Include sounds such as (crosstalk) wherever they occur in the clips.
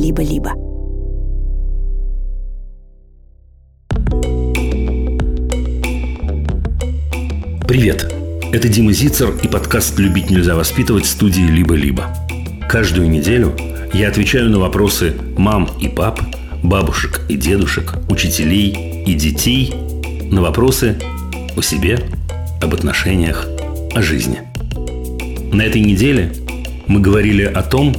«Либо-либо». Привет! Это Дима Зицер и подкаст «Любить нельзя воспитывать» студии «Либо-либо». Каждую неделю я отвечаю на вопросы мам и пап, бабушек и дедушек, учителей и детей, на вопросы о себе, об отношениях, о жизни. На этой неделе мы говорили о том,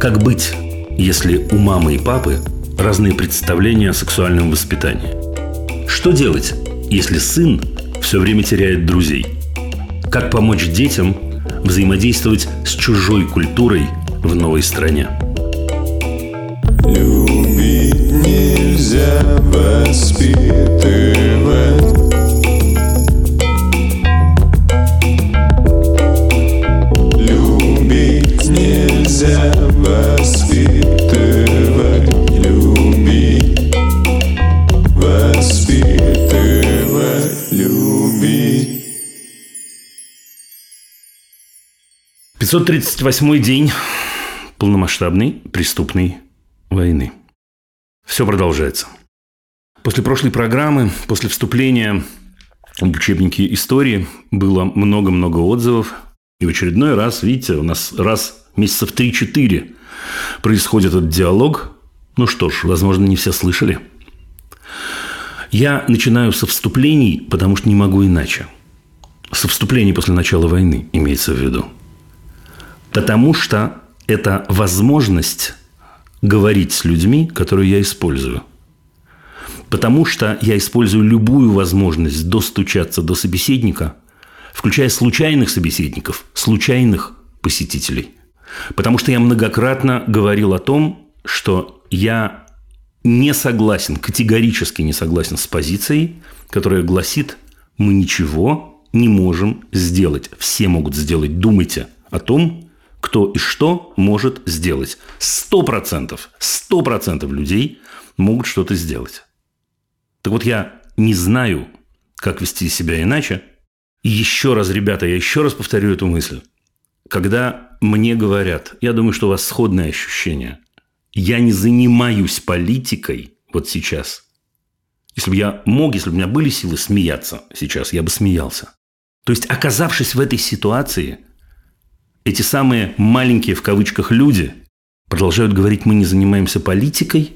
как быть, если у мамы и папы разные представления о сексуальном воспитании. Что делать, если сын все время теряет друзей? Как помочь детям взаимодействовать с чужой культурой в новой стране? Любить нельзя воспитывать Любить нельзя воспитывать 538 день полномасштабной преступной войны. Все продолжается. После прошлой программы, после вступления в учебники истории было много-много отзывов. И в очередной раз, видите, у нас раз месяцев 3-4 происходит этот диалог. Ну что ж, возможно, не все слышали. Я начинаю со вступлений, потому что не могу иначе. Со вступлений после начала войны, имеется в виду. Потому что это возможность говорить с людьми, которую я использую. Потому что я использую любую возможность достучаться до собеседника, включая случайных собеседников, случайных посетителей. Потому что я многократно говорил о том, что я не согласен, категорически не согласен с позицией, которая гласит, мы ничего не можем сделать. Все могут сделать. Думайте о том, кто и что может сделать. Сто процентов, сто процентов людей могут что-то сделать. Так вот, я не знаю, как вести себя иначе. И еще раз, ребята, я еще раз повторю эту мысль. Когда мне говорят, я думаю, что у вас сходное ощущение, я не занимаюсь политикой вот сейчас. Если бы я мог, если бы у меня были силы смеяться сейчас, я бы смеялся. То есть, оказавшись в этой ситуации, эти самые маленькие в кавычках люди продолжают говорить, мы не занимаемся политикой,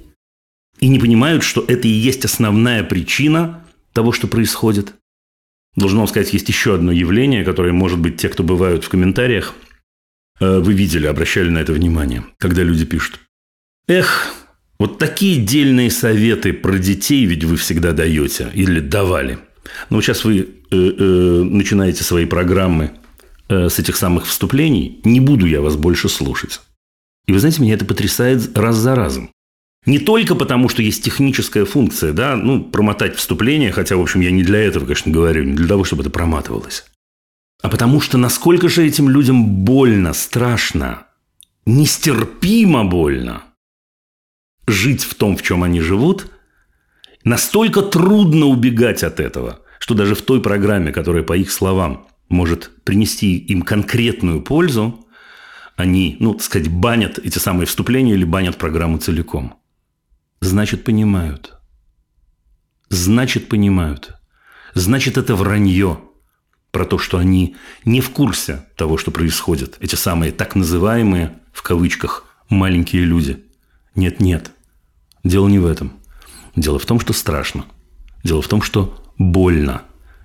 и не понимают, что это и есть основная причина того, что происходит. Должен вам сказать, есть еще одно явление, которое, может быть, те, кто бывают в комментариях, э, вы видели, обращали на это внимание, когда люди пишут. Эх, вот такие дельные советы про детей ведь вы всегда даете или давали. Но вот сейчас вы э, э, начинаете свои программы э, с этих самых вступлений. Не буду я вас больше слушать. И вы знаете, меня это потрясает раз за разом. Не только потому, что есть техническая функция, да, ну, промотать вступление, хотя, в общем, я не для этого, конечно, говорю, не для того, чтобы это проматывалось. А потому что насколько же этим людям больно, страшно, нестерпимо больно жить в том, в чем они живут, настолько трудно убегать от этого, что даже в той программе, которая, по их словам, может принести им конкретную пользу, они, ну, так сказать, банят эти самые вступления или банят программу целиком. Значит, понимают. Значит, понимают. Значит, это вранье про то, что они не в курсе того, что происходит. Эти самые так называемые, в кавычках, маленькие люди. Нет-нет. Дело не в этом. Дело в том, что страшно. Дело в том, что больно.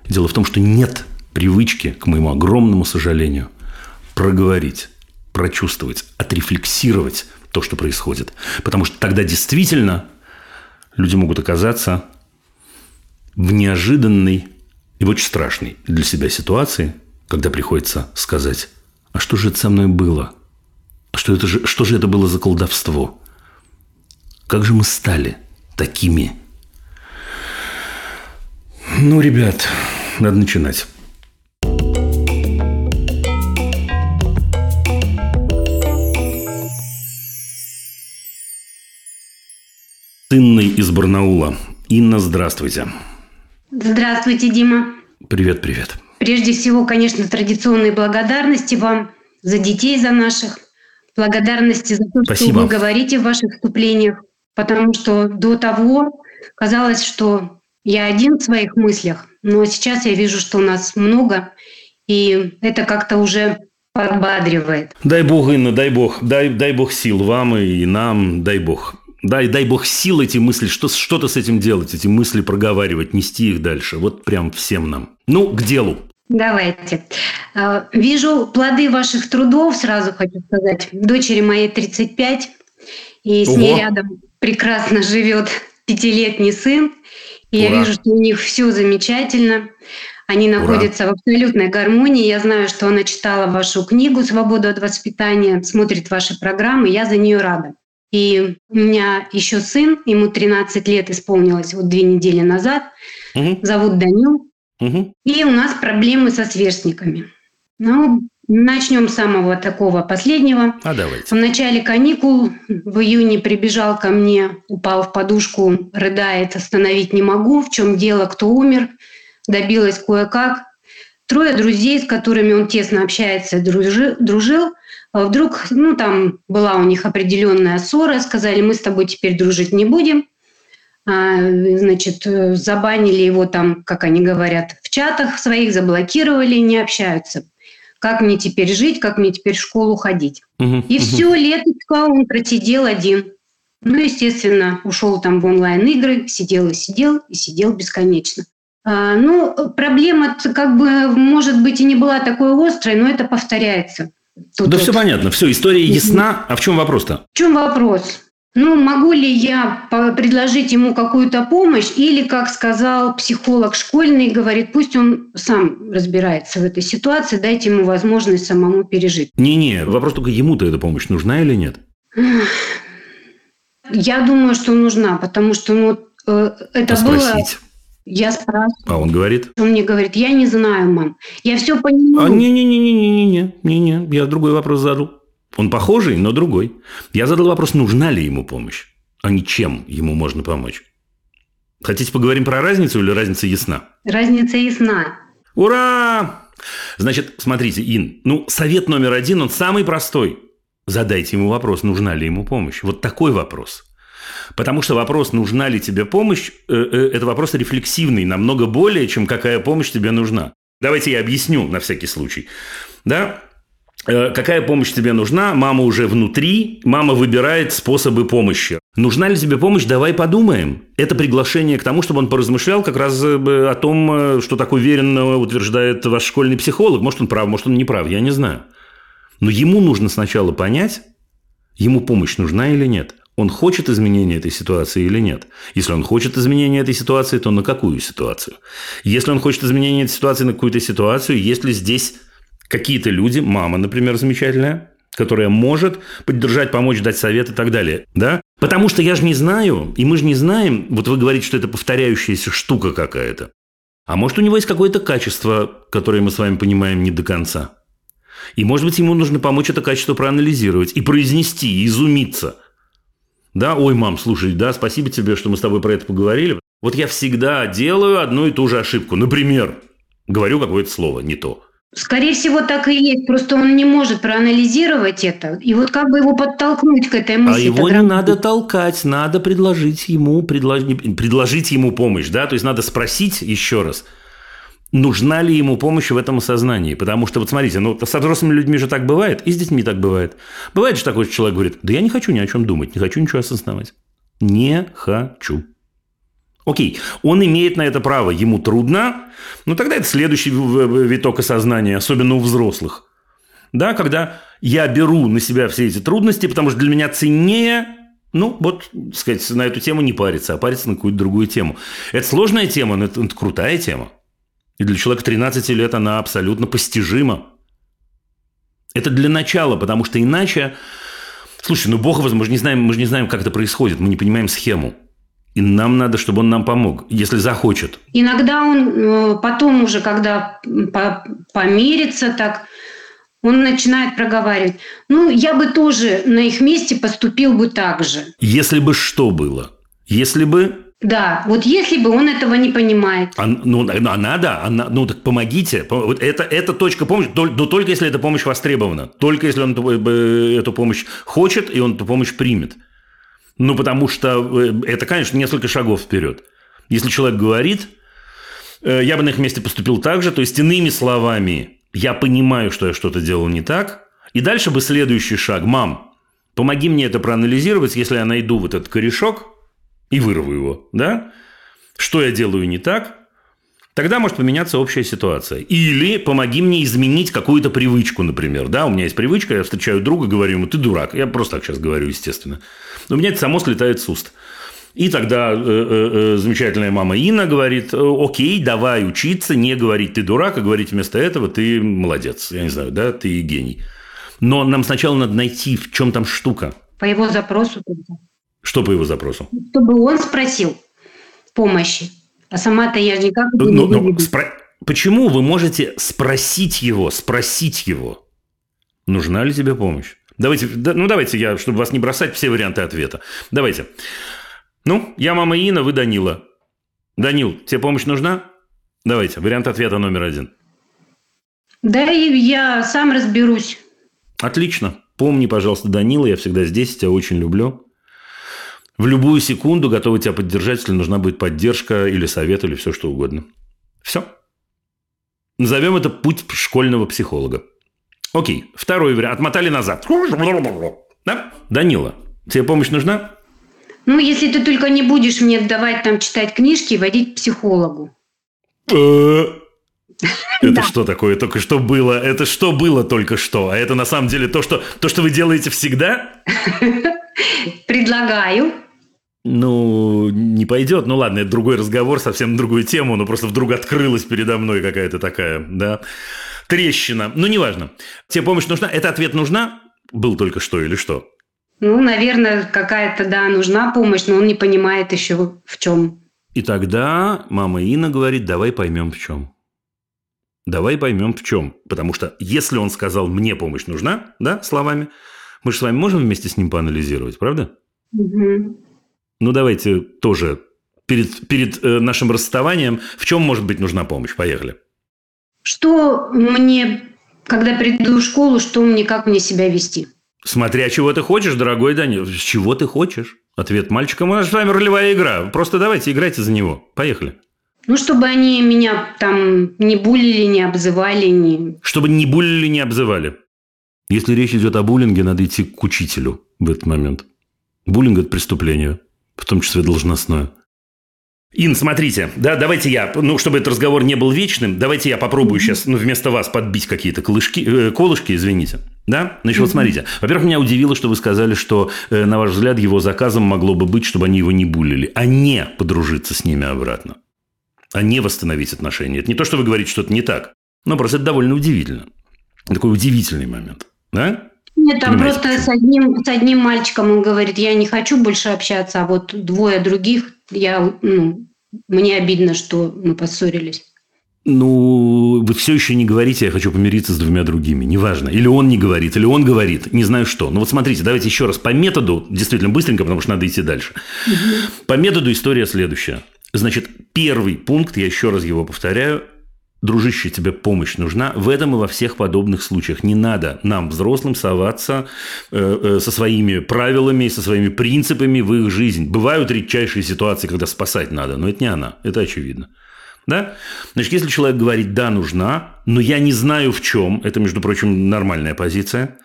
Дело в том, что нет привычки, к моему огромному сожалению, проговорить, прочувствовать, отрефлексировать то, что происходит. Потому что тогда действительно люди могут оказаться в неожиданной и очень страшной для себя ситуации, когда приходится сказать, а что же это со мной было? А что, это же, что же это было за колдовство? Как же мы стали такими? Ну, ребят, надо начинать. Инной из Барнаула. Инна, здравствуйте. Здравствуйте, Дима. Привет, привет. Прежде всего, конечно, традиционные благодарности вам за детей, за наших. благодарности за то, Спасибо. что вы говорите в ваших вступлениях, потому что до того казалось, что я один в своих мыслях, но сейчас я вижу, что у нас много, и это как-то уже подбадривает. Дай Бог, Инна, дай Бог, дай, дай Бог сил вам и нам, дай Бог. Дай, дай Бог сил эти мысли, что, что-то с этим делать, эти мысли проговаривать, нести их дальше. Вот прям всем нам. Ну, к делу. Давайте. А, Вижу плоды ваших трудов, сразу хочу сказать. Дочери моей 35, и с Ого. ней рядом прекрасно живет пятилетний сын. И я Ура. вижу, что у них все замечательно. Они Ура. находятся в абсолютной гармонии. Я знаю, что она читала вашу книгу «Свобода от воспитания», смотрит ваши программы. Я за нее рада. И у меня еще сын, ему 13 лет исполнилось вот две недели назад. Мгм, Зовут Данил. мгм. И у нас проблемы со сверстниками. Ну, начнем с самого такого последнего. А В давайте. начале каникул в июне прибежал ко мне, упал в подушку, рыдает, остановить не могу. В чем дело, кто умер? Добилась кое-как. Трое друзей, с которыми он тесно общается, дружи- дружил, вдруг, ну, там была у них определенная ссора, сказали, мы с тобой теперь дружить не будем. А, Значит, забанили его там, как они говорят, в чатах своих, заблокировали, не общаются. Как мне теперь жить, как мне теперь в школу ходить? Мгм, И мгм. все леточко он просидел один. Ну, естественно, ушел там в онлайн-игры, сидел и сидел, и сидел бесконечно. А, ну, проблема как бы, может быть, и не была такой острой, но это повторяется. Тут Да вот. все понятно, все, история ясна. А в чем вопрос-то? В чем вопрос? Ну, могу ли я предложить ему какую-то помощь, или, как сказал психолог школьный, говорит, пусть он сам разбирается в этой ситуации, дайте ему возможность самому пережить. Не-не, вопрос только ему-то эта помощь нужна или нет? Я думаю, что нужна, потому что ну, э, это было... Спросить. Я спрашиваю, А он говорит? он мне говорит, я не знаю, мам. Я все А понимаю. не-не-не-не-не-не, не-не, я другой вопрос задал. Он похожий, но другой. Я задал вопрос, нужна ли ему помощь, а не чем ему можно помочь. Хотите поговорим про разницу или разница ясна? Разница ясна. Ура! Значит, смотрите, Ин, ну, совет номер один, он самый простой. Задайте ему вопрос, нужна ли ему помощь. Вот такой вопрос. Потому что вопрос, нужна ли тебе помощь, э, э, это вопрос рефлексивный, намного более, чем какая помощь тебе нужна. Давайте я объясню на всякий случай. Да? Э, Какая помощь тебе нужна? Мама уже внутри, мама выбирает способы помощи. Нужна ли тебе помощь? Давай подумаем. Это приглашение к тому, чтобы он поразмышлял как раз о том, что так уверенно утверждает ваш школьный психолог. Может, он прав, может, он не прав, я не знаю. Но ему нужно сначала понять, ему помощь нужна или нет. Он хочет изменения этой ситуации или нет. Если он хочет изменения этой ситуации, то на какую ситуацию? Если он хочет изменения этой ситуации на какую-то ситуацию, есть ли здесь какие-то люди, мама, например, замечательная, которая может поддержать, помочь, дать совет и так далее. Да? Потому что я же не знаю, и мы же не знаем, вот вы говорите, что это повторяющаяся штука какая-то. А может, у него есть какое-то качество, которое мы с вами понимаем не до конца. И, может быть, ему нужно помочь это качество проанализировать и произнести, и изумиться. Да, ой, мам, слушай, да, спасибо тебе, что мы с тобой про это поговорили. Вот я всегда делаю одну и ту же ошибку. Например, говорю какое-то слово не то. Скорее всего, так и есть. Просто он не может проанализировать это. И вот как бы его подтолкнуть к этой А мысли. его тогда- не надо толкать, надо предложить ему, предлож- предложить ему помощь, да, то есть надо спросить еще раз, нужна ли ему помощь в этом осознании. Потому что, вот смотрите, ну, со взрослыми людьми же так бывает, и с детьми так бывает. Бывает же такой человек говорит, да я не хочу ни о чем думать, не хочу ничего осознавать. Не хочу. Окей, он имеет на это право, ему трудно, но тогда это следующий виток осознания, особенно у взрослых. Да, когда я беру на себя все эти трудности, потому что для меня ценнее, ну, вот, сказать, на эту тему не париться, а париться на какую-то другую тему. Это сложная тема, но это, это крутая тема. И для человека 13 лет она абсолютно постижима. Это для начала, потому что иначе... Слушай, ну бог мы же не знаем, мы же не знаем, как это происходит, мы не понимаем схему. И нам надо, чтобы он нам помог, если захочет. Иногда он э, потом уже, когда по- помирится так, он начинает проговаривать. Ну, я бы тоже на их месте поступил бы так же. Если бы что было? Если бы... Да, вот если бы он этого не понимает. А, ну, она, да, она, ну, так помогите. Вот это, это точка помощи, но только если эта помощь востребована. Только если он эту помощь хочет, и он эту помощь примет. Ну, потому что э, это, конечно, несколько шагов вперед. Если человек говорит, э, я бы на их месте поступил так же, то есть иными словами, я понимаю, что я что-то делал не так, и дальше бы следующий шаг. Мам, помоги мне это проанализировать, если я найду вот этот корешок и вырву его, да? Что я делаю не так? Тогда может поменяться общая ситуация. Или помоги мне изменить какую-то привычку, например. Да, у меня есть привычка, я встречаю друга, говорю ему, ты дурак. Я просто так сейчас говорю, естественно. Но у меня это само слетает с уст. И тогда э, э, э замечательная мама Инна говорит, «Э, окей, давай учиться, не говорить ты дурак, а говорить вместо этого ты молодец. Я не знаю, да, ты гений. Но нам сначала надо найти, в чем там штука. По его запросу. Что по его запросу? Чтобы он спросил помощи. А сама-то я же никак ну, не ну, спро... Почему вы можете спросить его, спросить его, нужна ли тебе помощь? Давайте, да, ну давайте я, чтобы вас не бросать, все варианты ответа. Давайте. Ну, я мама Ина, вы Данила. Данил, тебе помощь нужна? Давайте, вариант ответа номер один. Да, я сам разберусь. Отлично. Помни, пожалуйста, Данила, я всегда здесь, тебя очень люблю. В любую секунду готовы тебя поддержать, если нужна будет поддержка или совет, или все что угодно. Все. Назовем это путь школьного психолога. Окей, второй вариант. Отмотали назад. Да? Данила, тебе помощь нужна? Ну, если ты только не будешь мне давать там читать книжки и водить к психологу. Э, (laughs) это что такое только что было? Это что было только что? А это на самом деле то, что, то, что вы делаете всегда? (laughs) Предлагаю. Ну, не пойдет. Ну ладно, это другой разговор, совсем другую тему, но просто вдруг открылась передо мной какая-то такая, да, трещина. Ну, неважно. Тебе помощь нужна? Это ответ нужна? Был только что или что? Ну, наверное, какая-то, да, нужна помощь, но он не понимает еще в чем. И тогда мама Инна говорит, давай поймем в чем. Давай поймем в чем. Потому что если он сказал, мне помощь нужна, да, словами, мы же с вами можем вместе с ним поанализировать, правда? Угу. Ну, давайте тоже перед, перед э, нашим расставанием, в чем может быть нужна помощь? Поехали. Что мне, когда приду в школу, что мне, как мне себя вести? Смотря чего ты хочешь, дорогой Данил. Чего ты хочешь? Ответ мальчика. У нас с вами ролевая игра. Просто давайте играйте за него. Поехали. Ну, чтобы они меня там не булили, не обзывали, не... Чтобы не булили, не обзывали. Если речь идет о буллинге, надо идти к учителю в этот момент. Буллинг – это преступление в том числе должностное. Ин, смотрите, да, давайте я, ну, чтобы этот разговор не был вечным, давайте я попробую сейчас, ну, вместо вас подбить какие-то колышки, э, колышки, извините. Да? Значит, вот смотрите. Во-первых, меня удивило, что вы сказали, что, э, на ваш взгляд, его заказом могло бы быть, чтобы они его не булили, а не подружиться с ними обратно. А не восстановить отношения. Это не то, что вы говорите, что это не так. Но просто это довольно удивительно. Такой удивительный момент. Да? Нет, там Понимаете, просто с одним, с одним мальчиком он говорит, я не хочу больше общаться, а вот двое других, я, ну, мне обидно, что мы поссорились. Ну, вы все еще не говорите, я хочу помириться с двумя другими. Неважно. Или он не говорит, или он говорит. Не знаю что. Ну вот смотрите, давайте еще раз по методу, действительно быстренько, потому что надо идти дальше. Угу. По методу история следующая. Значит, первый пункт, я еще раз его повторяю, дружище, тебе помощь нужна. В этом и во всех подобных случаях. Не надо нам, взрослым, соваться э, э, со своими правилами, со своими принципами в их жизнь. Бывают редчайшие ситуации, когда спасать надо, но это не она, это очевидно. Да? Значит, если человек говорит «да, нужна», но я не знаю в чем, это, между прочим, нормальная позиция,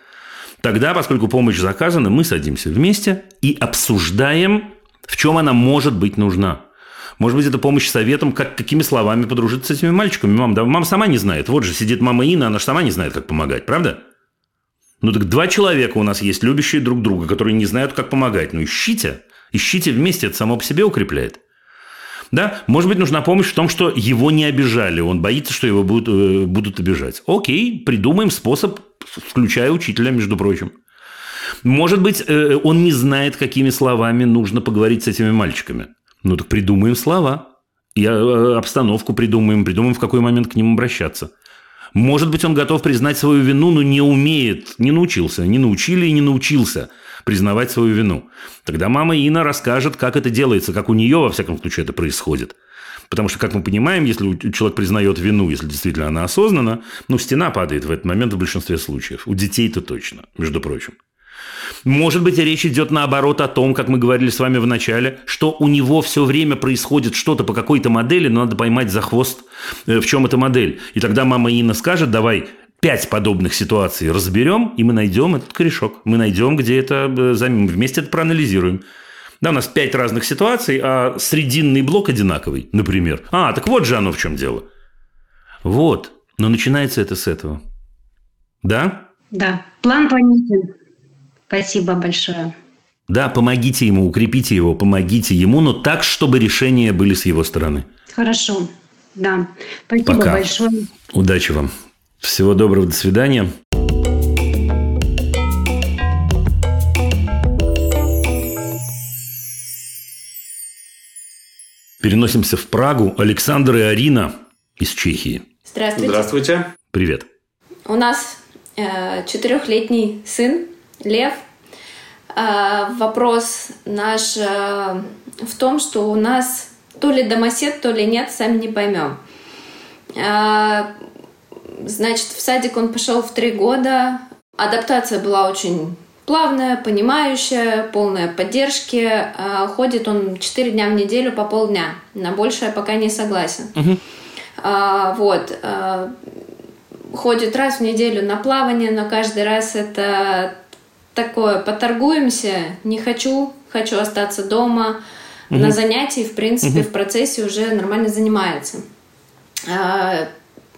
тогда, поскольку помощь заказана, мы садимся вместе и обсуждаем, в чем она может быть нужна. Может быть, это помощь советом, как, какими словами подружиться с этими мальчиками. Мам, да мама сама не знает. Вот же сидит мама Инна, она же сама не знает, как помогать, правда? Ну так два человека у нас есть, любящие друг друга, которые не знают, как помогать. Ну ищите, ищите вместе, это само по себе укрепляет. Да, может быть, нужна помощь в том, что его не обижали, он боится, что его будут, э, будут обижать. Окей, придумаем способ, включая учителя, между прочим. Может быть, э, он не знает, какими словами нужно поговорить с этими мальчиками. Ну так придумаем слова. И э, обстановку придумаем, придумаем, в какой момент к ним обращаться. Может быть, он готов признать свою вину, но не умеет, не научился, не научили и не научился признавать свою вину. Тогда мама Ина расскажет, как это делается, как у нее, во всяком случае, это происходит. Потому что, как мы понимаем, если человек признает вину, если действительно она осознанна, ну, стена падает в этот момент в большинстве случаев. У детей-то точно, между прочим. Может быть, речь идет наоборот о том, как мы говорили с вами в начале, что у него все время происходит что-то по какой-то модели, но надо поймать за хвост, э, в чем эта модель. И тогда мама Инна скажет, давай пять подобных ситуаций разберем, и мы найдем этот корешок. Мы найдем, где это, э, вместе это проанализируем. Да, у нас пять разных ситуаций, а срединный блок одинаковый, например. А, так вот же оно в чем дело. Вот. Но начинается это с этого. Да? Да. План понятен. Спасибо большое. Да, помогите ему, укрепите его, помогите ему, но так, чтобы решения были с его стороны. Хорошо. Да. Спасибо Пока. большое. Удачи вам. Всего доброго, до свидания. Переносимся в Прагу. Александр и Арина из Чехии. Здравствуйте. Здравствуйте. Привет. У нас э, четырехлетний сын Лев. Э, вопрос наш э, в том, что у нас то ли домосед, то ли нет, сами не поймем. Э, значит, в садик он пошел в три года. Адаптация была очень плавная, понимающая, полная поддержки. Э, ходит он четыре дня в неделю по полдня. На большее пока не согласен. А, вот. а, ходит раз в неделю на плавание, но каждый раз это такое, поторгуемся, не хочу, хочу остаться дома. На занятии, в принципе, в процессе уже нормально занимается. А,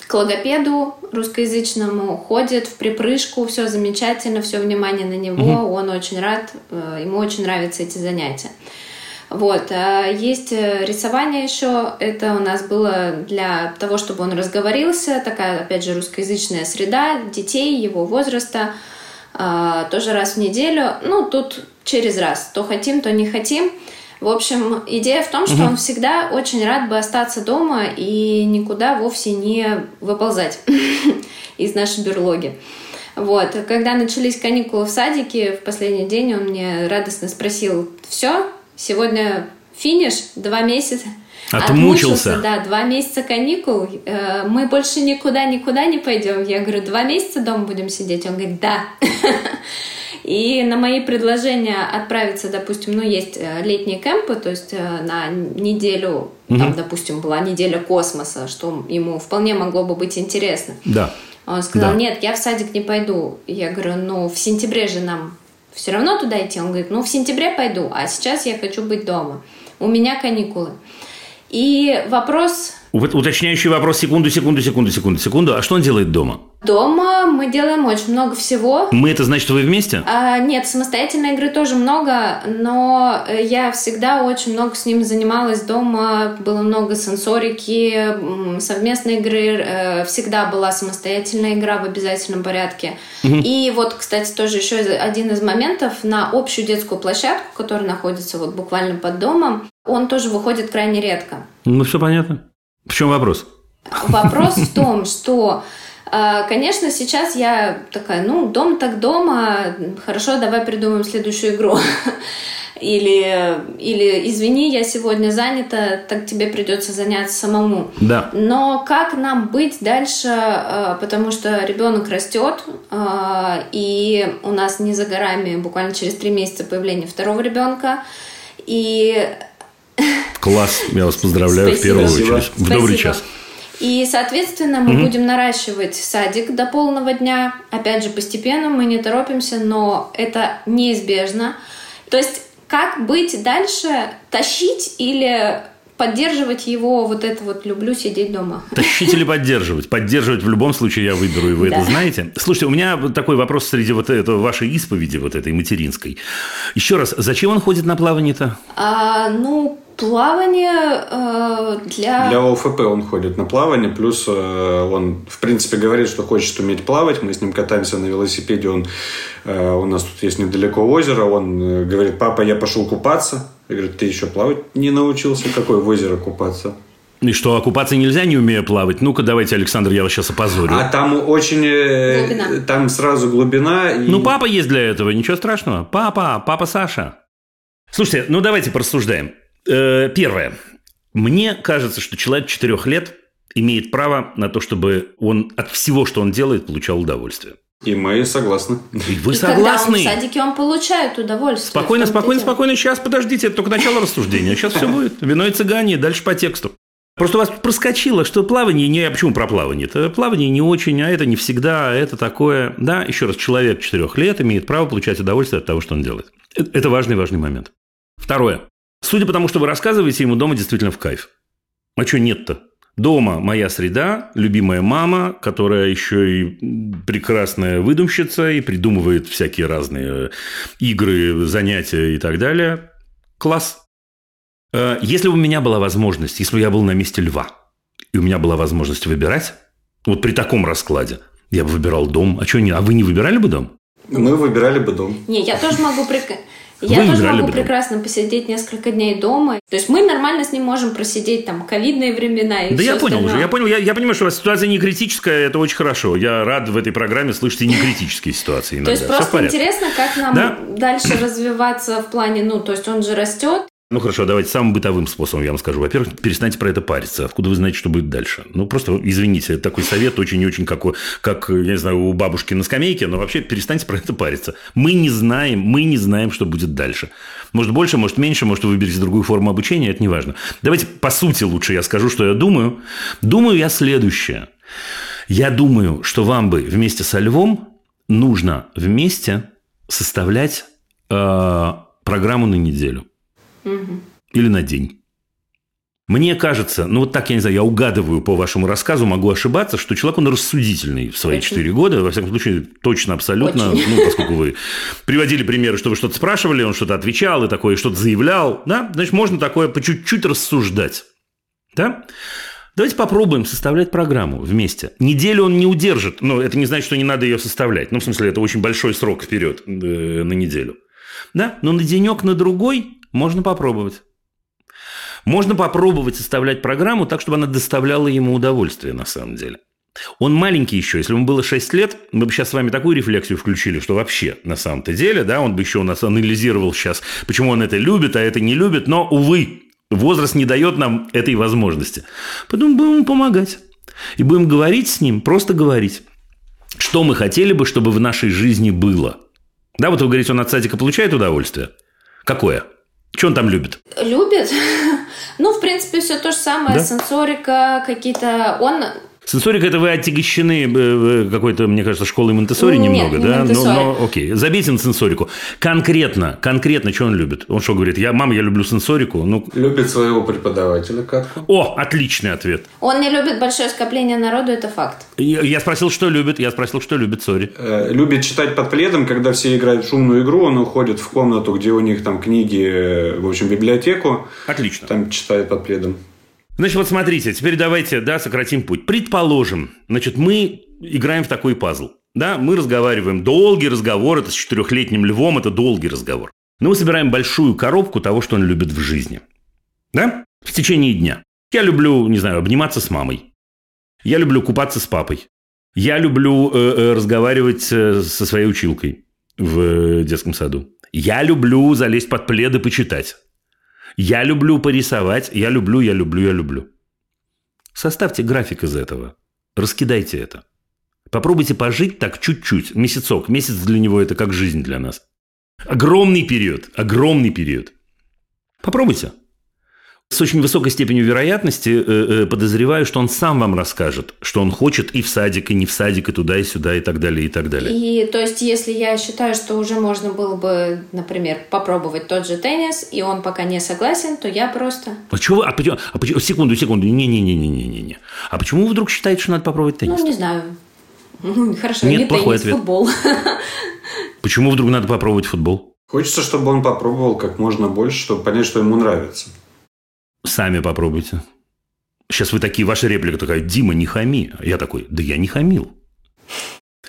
К логопеду русскоязычному ходит в припрыжку, все замечательно, все внимание на него, он очень рад, э, ему очень нравятся эти занятия. Вот. а Есть э, рисование еще. Это у нас было для того, чтобы он разговорился. Такая, опять же, русскоязычная среда детей его возраста. А, Тоже раз в неделю. Ну, тут через раз. То хотим, то не хотим. В общем, идея в том, что он всегда очень рад бы остаться дома и никуда вовсе не выползать (laughs) из нашей берлоги. Вот. Когда начались каникулы в садике, в последний день он мне радостно спросил, все, сегодня финиш, два месяца. Отмучился. Да, два месяца каникул. Э, Мы больше никуда, никуда не пойдем. Я говорю, два месяца дома будем сидеть? Он говорит, да. (laughs) И на мои предложения отправиться, допустим, ну, есть э, летние кемпы, то есть э, на неделю, там, допустим, была неделя космоса, что ему вполне могло бы быть интересно. Да. Он сказал, Да. нет, я в садик не пойду. Я говорю, ну, в сентябре же нам все равно туда идти. Он говорит, ну, в сентябре пойду, а сейчас я хочу быть дома. У меня каникулы. И вопрос Уточняющий вопрос. Секунду, секунду, секунду, секунду, секунду. А что он делает дома? дома мы делаем очень много всего. Мы это значит, вы вместе? А, нет, самостоятельной игры тоже много, но э, я всегда очень много с ним занималась дома, было много сенсорики, совместной игры, э, всегда была самостоятельная игра в обязательном порядке. И вот, кстати, тоже еще один из моментов на общую детскую площадку, которая находится вот буквально под домом, он тоже выходит крайне редко. Ну, все понятно. В чем вопрос? Вопрос в (laughs) том, что, э, конечно, сейчас я такая, ну, дом так дома, хорошо, давай придумаем следующую игру. (laughs) Или, или извини, я сегодня занята, так тебе придется заняться самому. Да. Но как нам быть дальше, э, потому что ребенок растет, э, и у нас не за горами буквально через три месяца появления второго ребенка, и Класс. Я вас поздравляю в Спасибо. первую Спасибо. очередь. В добрый час. И, соответственно, мы будем наращивать садик до полного дня. Опять же, постепенно мы не торопимся, но это неизбежно. То есть, как быть дальше? Тащить или поддерживать его вот это вот «люблю сидеть дома»? Тащить или поддерживать? Поддерживать в любом случае я выберу, и вы Да. это знаете. Слушайте, у меня такой вопрос среди вот этого вашей исповеди, вот этой материнской. Еще раз, зачем он ходит на плавание-то? А, ну, плавание э, для... Для ОФП он ходит на плавание, плюс э, он, в принципе, говорит, что хочет уметь плавать. Мы с ним катаемся на велосипеде, он, э, у нас тут есть недалеко озеро, он э, говорит, папа, я пошел купаться. Я говорю, ты еще плавать не научился? Какое в озеро купаться? И что, оккупации нельзя, не умея плавать? Ну-ка, давайте, Александр, я вас сейчас опозорю. А там очень... э, Глубина. Там сразу глубина. и- Ну, папа есть для этого, ничего страшного. Папа, папа Саша. Слушайте, ну давайте порассуждаем. Э, Первое. Мне кажется, что человек 4 лет имеет право на то, чтобы он от всего, что он делает, получал удовольствие. И мы согласны. И вы И согласны? когда он в садике, он получает удовольствие. Спокойно, спокойно, спокойно. Сейчас, подождите, это только начало рассуждения. Сейчас все будет. Вино и цыгане, дальше по тексту. Просто у вас проскочило, что плавание не... А почему про плавание? Это плавание не очень, а это не всегда, а это такое... Да, еще раз, человек 4 лет имеет право получать удовольствие от того, что он делает. Э- Это важный, важный момент. Второе. Судя по тому, что вы рассказываете, ему дома действительно в кайф. А что нет-то? Дома моя среда, любимая мама, которая еще и прекрасная выдумщица и придумывает всякие разные игры, занятия и так далее. Класс. Э, Если бы у меня была возможность, если бы я был на месте льва, и у меня была возможность выбирать, вот при таком раскладе, я бы выбирал дом. А что не? А вы не выбирали бы дом? Мы выбирали бы дом. Не, я тоже могу прек- Вы Я тоже могу бы прекрасно посидеть несколько дней дома. То есть мы нормально с ним можем просидеть там ковидные времена и Да я понял уже, остальное. я понял, я, я понимаю, что у вас ситуация не критическая, это очень хорошо. Я рад в этой программе слышать и не критические ситуации иногда. То есть просто интересно, как нам Да. дальше развиваться в плане, ну, то есть он же растет, Ну хорошо, давайте самым бытовым способом я вам скажу. Во-первых, перестаньте про это париться. Откуда вы знаете, что будет дальше? Ну, просто, извините, такой совет очень и очень как, как, я не знаю, у бабушки на скамейке, но вообще перестаньте про это париться. Мы не знаем, мы не знаем, что будет дальше. Может больше, может меньше, может вы другую форму обучения, это не важно. Давайте по сути лучше я скажу, что я думаю. Думаю я следующее. Я думаю, что вам бы вместе со Львом нужно вместе составлять э, программу на неделю или на день. Мне кажется, ну вот так, я не знаю, я угадываю по вашему рассказу, могу ошибаться, что человек, он рассудительный в свои Очень. 4 года, во всяком случае, точно, абсолютно, Очень. ну, поскольку вы приводили примеры, что вы что-то спрашивали, он что-то отвечал и такое, что-то заявлял, да, значит, можно такое по чуть-чуть рассуждать, да? Давайте попробуем составлять программу вместе. Неделю он не удержит, но это не значит, что не надо ее составлять. Ну, в смысле, это очень большой срок вперед э, на неделю. Да? Но на денек, на другой можно попробовать. Можно попробовать составлять программу так, чтобы она доставляла ему удовольствие на самом деле. Он маленький еще. Если бы ему было 6 лет, мы бы сейчас с вами такую рефлексию включили, что вообще на самом-то деле, да, он бы еще у нас анализировал сейчас, почему он это любит, а это не любит. Но, увы, возраст не дает нам этой возможности. Поэтому будем ему помогать. И будем говорить с ним, просто говорить. Что мы хотели бы, чтобы в нашей жизни было. Да, вот вы говорите, он от садика получает удовольствие. Какое? Что он там любит? любит. (laughs) Ну, в принципе, все то же самое, Да? сенсорика, какие-то... Он Сенсорика это вы отягощены э, э, какой-то, мне кажется, школой Монтессори Нет, немного, не да? Но, но окей, забейте на сенсорику. Конкретно, конкретно, что он любит? Он что говорит? Я, мама, я люблю сенсорику. Ну, Любит своего преподавателя Катку. о, отличный ответ. Он не любит большое скопление народу, это факт. Я, я спросил, что любит. Я спросил, что любит, сори. Э, Любит читать под пледом, когда все играют в шумную игру, он уходит в комнату, где у них там книги, в общем, библиотеку, Отлично. там читает под пледом. Значит, вот смотрите, теперь давайте, да, сократим путь. Предположим, значит, мы играем в такой пазл. Да, мы разговариваем. Долгий разговор, это с четырехлетним львом, это долгий разговор. Но мы собираем большую коробку того, что он любит в жизни. Да? В течение дня. Я люблю, не знаю, обниматься с мамой. Я люблю купаться с папой. Я люблю э, э, разговаривать э, со своей училкой в э, детском саду. Я люблю залезть под плед и почитать. Я люблю порисовать, я люблю, я люблю, я люблю. Составьте график из этого. Раскидайте это. Попробуйте пожить так чуть-чуть, месяцок. Месяц для него это как жизнь для нас. Огромный период, огромный период. Попробуйте. С очень высокой степенью вероятности э, э, подозреваю, что он сам вам расскажет, что он хочет и в садик, и не в садик, и туда, и сюда, и так далее, и так далее. И то есть, если я считаю, что уже можно было бы, например, попробовать тот же теннис, и он пока не согласен, то я просто... А чего вы- а почему, а почему- секунду, секунду, не-не-не-не-не-не. А почему вы вдруг считаете, что надо попробовать теннис? Ну, не знаю. Ну, Хорошо, Нет, не плохой теннис, ответ. футбол. Почему вдруг надо попробовать футбол? Хочется, чтобы он попробовал как можно больше, чтобы понять, что ему нравится. Сами попробуйте. Сейчас вы такие, ваша реплика такая, Дима, не хами. Я такой, да я не хамил.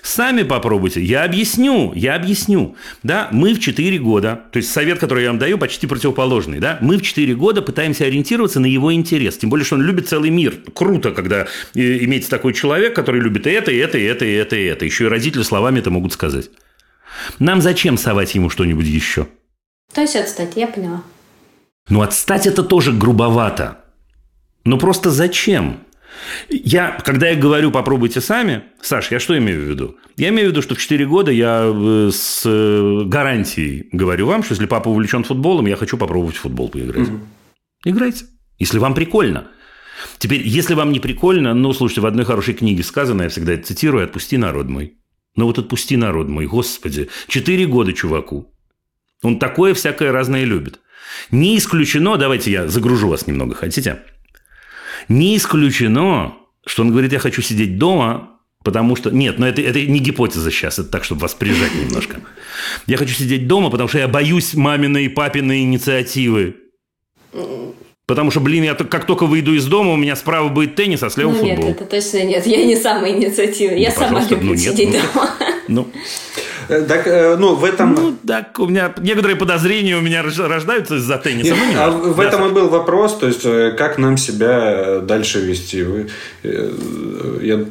Сами попробуйте. Я объясню, я объясню. Да, мы в 4 года, то есть совет, который я вам даю, почти противоположный. Да? Мы в 4 года пытаемся ориентироваться на его интерес. Тем более, что он любит целый мир. Круто, когда э, имеется такой человек, который любит и это, и это, и это, и это, и это. Еще и родители словами это могут сказать. Нам зачем совать ему что-нибудь еще? То есть отстать, я поняла. Ну, отстать это тоже грубовато. Ну, просто зачем? Я, когда я говорю «попробуйте сами», Саш, я что имею в виду? Я имею в виду, что в 4 года я э, с э, гарантией говорю вам, что если папа увлечен футболом, я хочу попробовать в футбол поиграть. Угу. Играйте. Если вам прикольно. Теперь, если вам не прикольно, ну, слушайте, в одной хорошей книге сказано, я всегда это цитирую, «Отпусти народ мой». Ну, вот отпусти народ мой, господи. Четыре года чуваку. Он такое всякое разное любит. Не исключено, давайте я загружу вас немного, хотите? Не исключено, что он говорит, я хочу сидеть дома, потому что... Нет, но это, это не гипотеза сейчас, это так, чтобы вас прижать немножко. Я хочу сидеть дома, потому что я боюсь маминой и папиной инициативы. Потому что, блин, я как только выйду из дома, у меня справа будет теннис, а слева ну, футбол. Нет, это точно нет. Я не самая инициативная. Я ну, сама люблю ну, нет, сидеть ну, дома. Ну, так, э, ну, в этом... Ну, так, у меня некоторые подозрения у меня рождаются из-за тенниса. Нет, ну, а в да, этом и был вопрос, то есть, э, как нам себя дальше вести? Вы, я...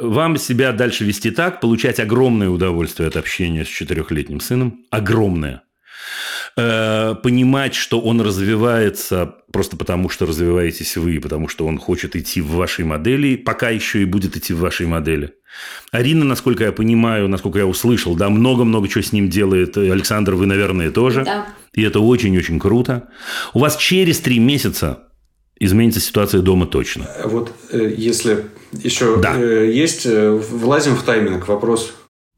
Вам себя дальше вести так, получать огромное удовольствие от общения с четырехлетним сыном. Огромное. Понимать, что он развивается просто потому, что развиваетесь вы, потому что он хочет идти в вашей модели, пока еще и будет идти в вашей модели. Арина, насколько я понимаю, насколько я услышал, да, много-много чего с ним делает. Александр, вы, наверное, тоже. Да. И это очень-очень круто. У вас через три месяца изменится ситуация дома точно. Вот э, если еще да. Э, есть, э, влазим в тайминг, вопрос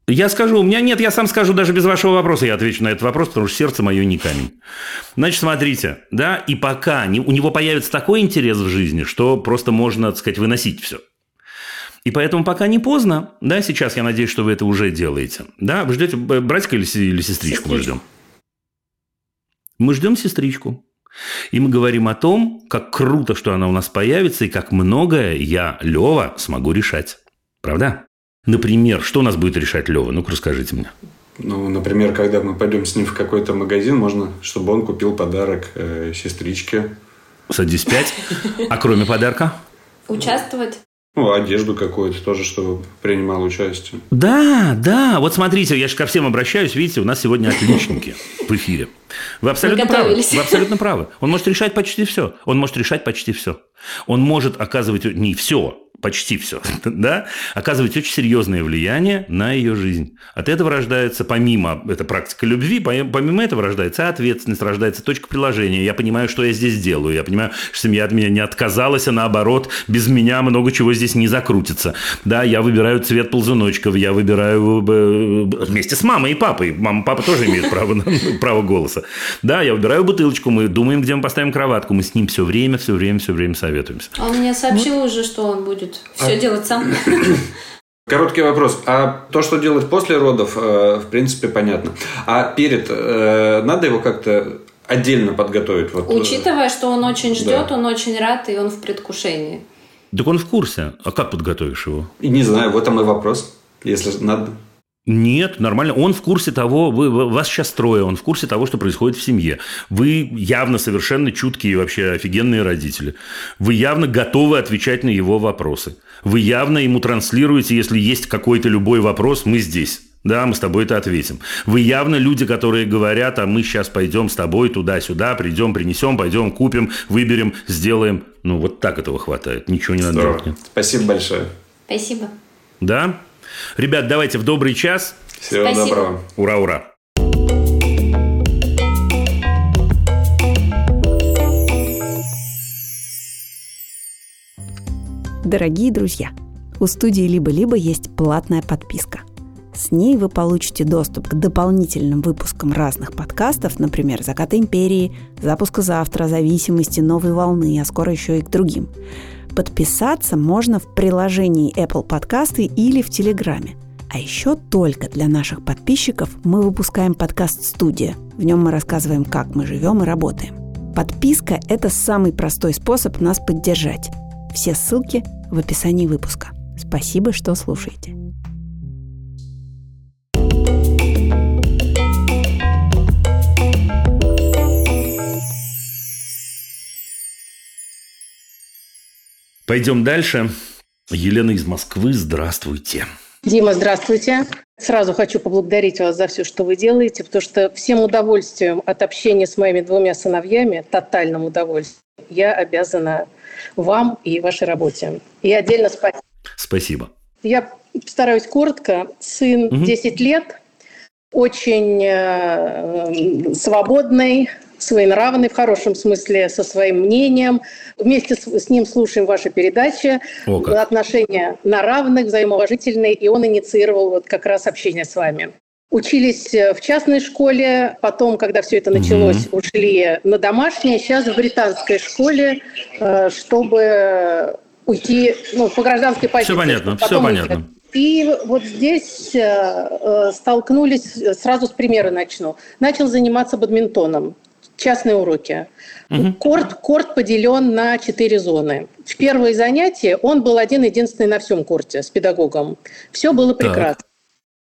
я скажу, у меня нет, я сам скажу даже без вашего вопроса, я отвечу на этот вопрос, потому что сердце мое не камень. Значит, смотрите, да, и пока не, у него появится такой интерес в жизни, что просто можно, так сказать, выносить все. И поэтому пока не поздно, да, сейчас я надеюсь, что вы это уже делаете. Да, вы ждете братика или, или сестричку, сестричку мы ждем? Мы ждем сестричку. И мы говорим о том, как круто, что она у нас появится, и как многое я, Лева, смогу решать. Правда? Например, что у нас будет решать Лева? Ну-ка, расскажите мне. Ну, например, когда мы пойдем с ним в какой-то магазин, можно, чтобы он купил подарок э, сестричке. Садись пять. А кроме подарка? Участвовать. Ну, одежду какую-то тоже, чтобы принимал участие. Да, да. Вот смотрите, я же ко всем обращаюсь. Видите, у нас сегодня отличники в эфире. Вы абсолютно правы. Вы абсолютно правы. Он может решать почти все. Он может решать почти все. Он может оказывать не все, почти все, (laughs) да, оказывать очень серьезное влияние на ее жизнь. От этого рождается, помимо, это практика любви, помимо этого рождается ответственность, рождается точка приложения. Я понимаю, что я здесь делаю. Я понимаю, что семья от меня не отказалась, а наоборот, без меня много чего здесь не закрутится. Да, я выбираю цвет ползуночков, я выбираю э, вместе с мамой и папой. Мама, папа тоже имеют право, (laughs) право голоса. Да, я выбираю бутылочку, мы думаем, где мы поставим кроватку. Мы с ним все время, все время, все время советуемся. А он мне сообщил уже, что он будет будет все а... делать сам. (coughs) Короткий вопрос. А то, что делать после родов, э, в принципе, понятно. А перед э, надо его как-то отдельно подготовить? Вот, э, Учитывая, что он очень ждет, да. он очень рад, и он в предвкушении. Так он в курсе. А как подготовишь его? И не знаю, вот там и вопрос, если надо. Нет, нормально. Он в курсе того, вы, вас сейчас трое, он в курсе того, что происходит в семье. Вы явно совершенно чуткие и вообще офигенные родители. Вы явно готовы отвечать на его вопросы. Вы явно ему транслируете, если есть какой-то любой вопрос, мы здесь. Да, мы с тобой это ответим. Вы явно люди, которые говорят, а мы сейчас пойдем с тобой туда-сюда, придем, принесем, пойдем, купим, выберем, сделаем. Ну, вот так этого хватает. Ничего не надо делать. Спасибо большое. Спасибо. Да? Ребят, давайте в добрый час. Всего Спасибо. доброго. Ура, ура. Дорогие друзья, у студии «Либо-либо» есть платная подписка. С ней вы получите доступ к дополнительным выпускам разных подкастов, например, «Заката империи», «Запуска завтра», «Зависимости», «Новой волны», а скоро еще и к другим – Подписаться можно в приложении Apple Подкасты или в Телеграме. А еще только для наших подписчиков мы выпускаем подкаст «Студия». В нем мы рассказываем, как мы живем и работаем. Подписка – это самый простой способ нас поддержать. Все ссылки в описании выпуска. Спасибо, что слушаете. Пойдем дальше. Елена из Москвы, здравствуйте. Дима, здравствуйте. Сразу хочу поблагодарить вас за все, что вы делаете, потому что всем удовольствием от общения с моими двумя сыновьями, тотальным удовольствием, я обязана вам и вашей работе. И отдельно спасибо. Спасибо. Я стараюсь коротко. Сын угу. 10 лет, очень э, свободный, своенравный, в хорошем смысле, со своим мнением. Вместе с, с ним слушаем ваши передачи. О, как. Отношения на равных, взаимоуважительные, и он инициировал вот как раз общение с вами. Учились э, в частной школе, потом, когда все это началось, угу. ушли на домашнее. Сейчас в британской школе, э, чтобы уйти ну, по гражданской позиции. Все понятно, все понятно. И вот здесь э, столкнулись, сразу с примера начну. Начал заниматься бадминтоном частные уроки. Угу. Корт, корт поделен на четыре зоны. В первое занятие он был один-единственный на всем корте с педагогом. Все было прекрасно. Так.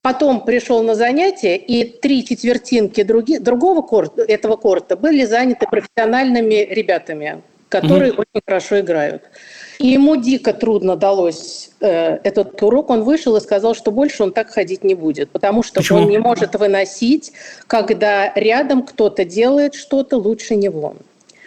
Потом пришел на занятие, и три четвертинки други, другого корта, этого корта были заняты профессиональными ребятами, которые угу. очень хорошо играют. И ему дико трудно далось э, этот урок. Он вышел и сказал, что больше он так ходить не будет, потому что Почему? он не может выносить, когда рядом кто-то делает что-то лучше него.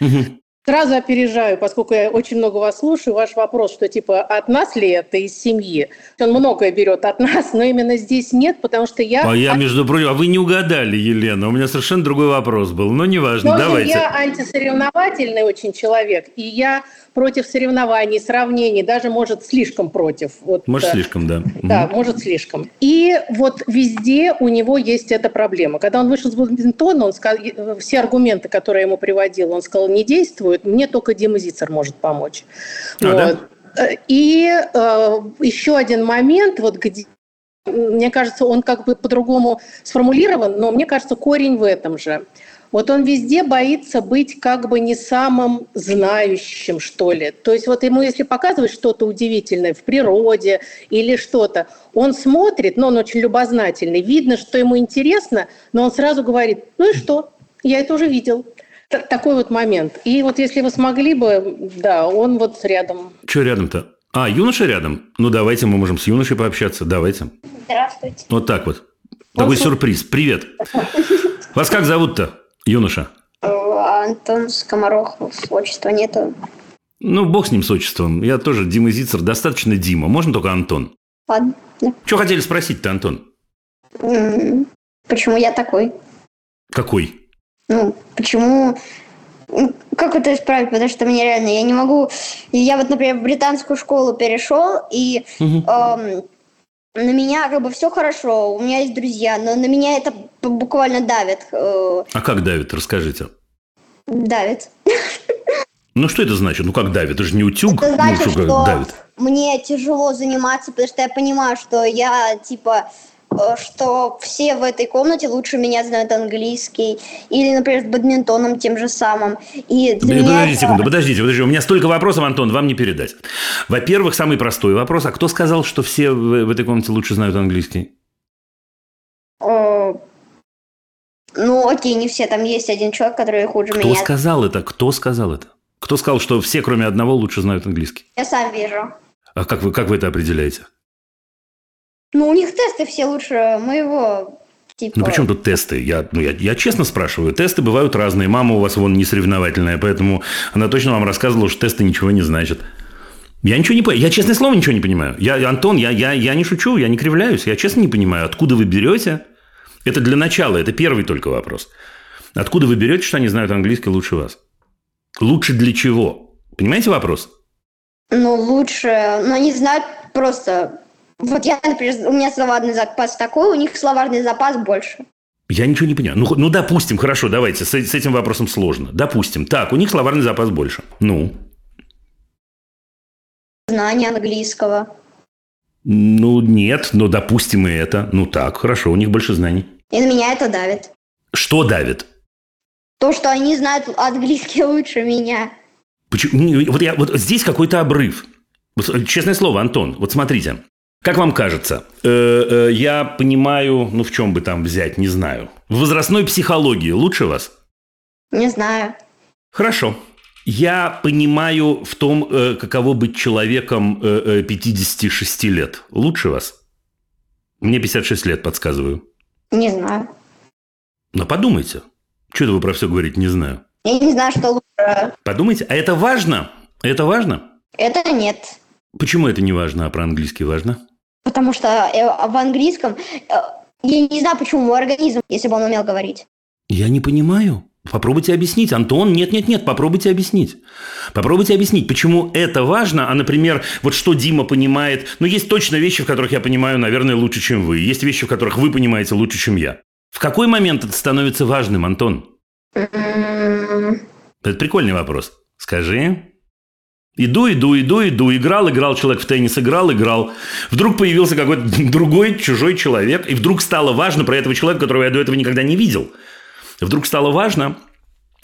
Угу. Сразу опережаю, поскольку я очень много вас слушаю, ваш вопрос, что типа от нас ли это из семьи? Он многое берет от нас, но именно здесь нет, потому что я... А я, между прочим, а вы не угадали, Елена, у меня совершенно другой вопрос был, но неважно, но давайте. Я антисоревновательный очень человек, и я против соревнований, сравнений, даже может слишком против. Вот, может э, слишком, да. Да, угу. может слишком. И вот везде у него есть эта проблема. Когда он вышел с бадминтона, он сказал, э, все аргументы, которые я ему приводил, он сказал, не действуют, мне только Дима Зицер может помочь. А, вот. да? Э, и э, еще один момент, вот где мне кажется, он как бы по-другому сформулирован, но мне кажется, корень в этом же. Вот он везде боится быть как бы не самым знающим, что ли. То есть вот ему, если показывать что-то удивительное в природе или что-то, он смотрит, но он очень любознательный, видно, что ему интересно, но он сразу говорит, ну и что, я это уже видел. Такой вот момент. И вот если вы смогли бы, да, он вот рядом. Что рядом-то? А, юноша рядом? Ну, давайте мы можем с юношей пообщаться. Давайте. Здравствуйте. Вот так вот. Такой сюрприз. Привет. (laughs) Вас как зовут-то? Юноша. Антон Скоморохов. Отчества нету. Ну, бог с ним, с отчеством. Я тоже Дима Зицер. Достаточно Дима. Можно только Антон? Ладно. Что хотели спросить-то, Антон? Почему я такой? Какой? Ну, почему... Как это исправить? Потому что мне реально... Я не могу... Я вот, например, в британскую школу перешел, и... Угу. Эм, на меня как бы все хорошо, у меня есть друзья, но на меня это буквально давит. Э. А как давит? Расскажите. Давит. Ну что это значит? Ну как давит? Это же не утюг. Это значит, ну, что, что давит? мне тяжело заниматься, потому что я понимаю, что я типа что все в этой комнате лучше меня знают английский. Или, например, с бадминтоном тем же самым. И подождите это... секунду, подождите, подождите. У меня столько вопросов, Антон, вам не передать. Во-первых, самый простой вопрос. А кто сказал, что все в, в этой комнате лучше знают английский? О... Ну, окей, не все. Там есть один человек, который хуже Кто меня. Кто сказал это? Кто сказал это? Кто сказал, что все, кроме одного, лучше знают английский? Я сам вижу. А как вы, как вы это определяете? Ну, у них тесты все лучше моего Типа... Ну, при чем тут тесты? Я, ну, я, я честно спрашиваю. Тесты бывают разные. Мама у вас вон не соревновательная, поэтому она точно вам рассказывала, что тесты ничего не значат. Я ничего не понимаю. Я, честное слово, ничего не понимаю. Я, Антон, я, я, я не шучу, я не кривляюсь. Я честно не понимаю, откуда вы берете. Это для начала, это первый только вопрос. Откуда вы берете, что они знают английский лучше вас? Лучше для чего? Понимаете вопрос? Ну, лучше... Ну, они знают просто вот я, например, у меня словарный запас такой, у них словарный запас больше. Я ничего не понимаю. Ну, ну допустим, хорошо, давайте, с, с этим вопросом сложно. Допустим. Так, у них словарный запас больше. Ну? Знание английского. Ну, нет, но допустим и это. Ну так, хорошо, у них больше знаний. И на меня это давит. Что давит? То, что они знают английский (laughs) лучше меня. Почему? Вот, я, вот здесь какой-то обрыв. Честное слово, Антон, вот смотрите. Как вам кажется, э, э, я понимаю, ну в чем бы там взять, не знаю. В возрастной психологии лучше вас? Не знаю. Хорошо. я понимаю в том, э, каково быть человеком 56 лет. Лучше вас? Мне 56 лет, подсказываю. Не знаю. Но подумайте. Что это вы про все говорите, не знаю. Я не знаю, что лучше. Подумайте. А это важно? Это важно? Это нет. Почему это не важно, а про английский важно? Потому что э, в английском... Э, я не знаю, почему мой организм, если бы он умел говорить. Я не понимаю. Попробуйте объяснить. Антон, нет-нет-нет, попробуйте объяснить. Попробуйте объяснить, почему это важно, а, например, вот что Дима понимает. Ну, есть точно вещи, в которых я понимаю, наверное, лучше, чем вы. Есть вещи, в которых вы понимаете лучше, чем я. В какой момент это становится важным, Антон? М-м-м. Это прикольный вопрос. Скажи. Иду, иду, иду, иду. Играл, играл человек в теннис, играл, играл. Вдруг появился какой-то (laughs) другой, чужой человек. И вдруг стало важно про этого человека, которого я до этого никогда не видел. Вдруг стало важно,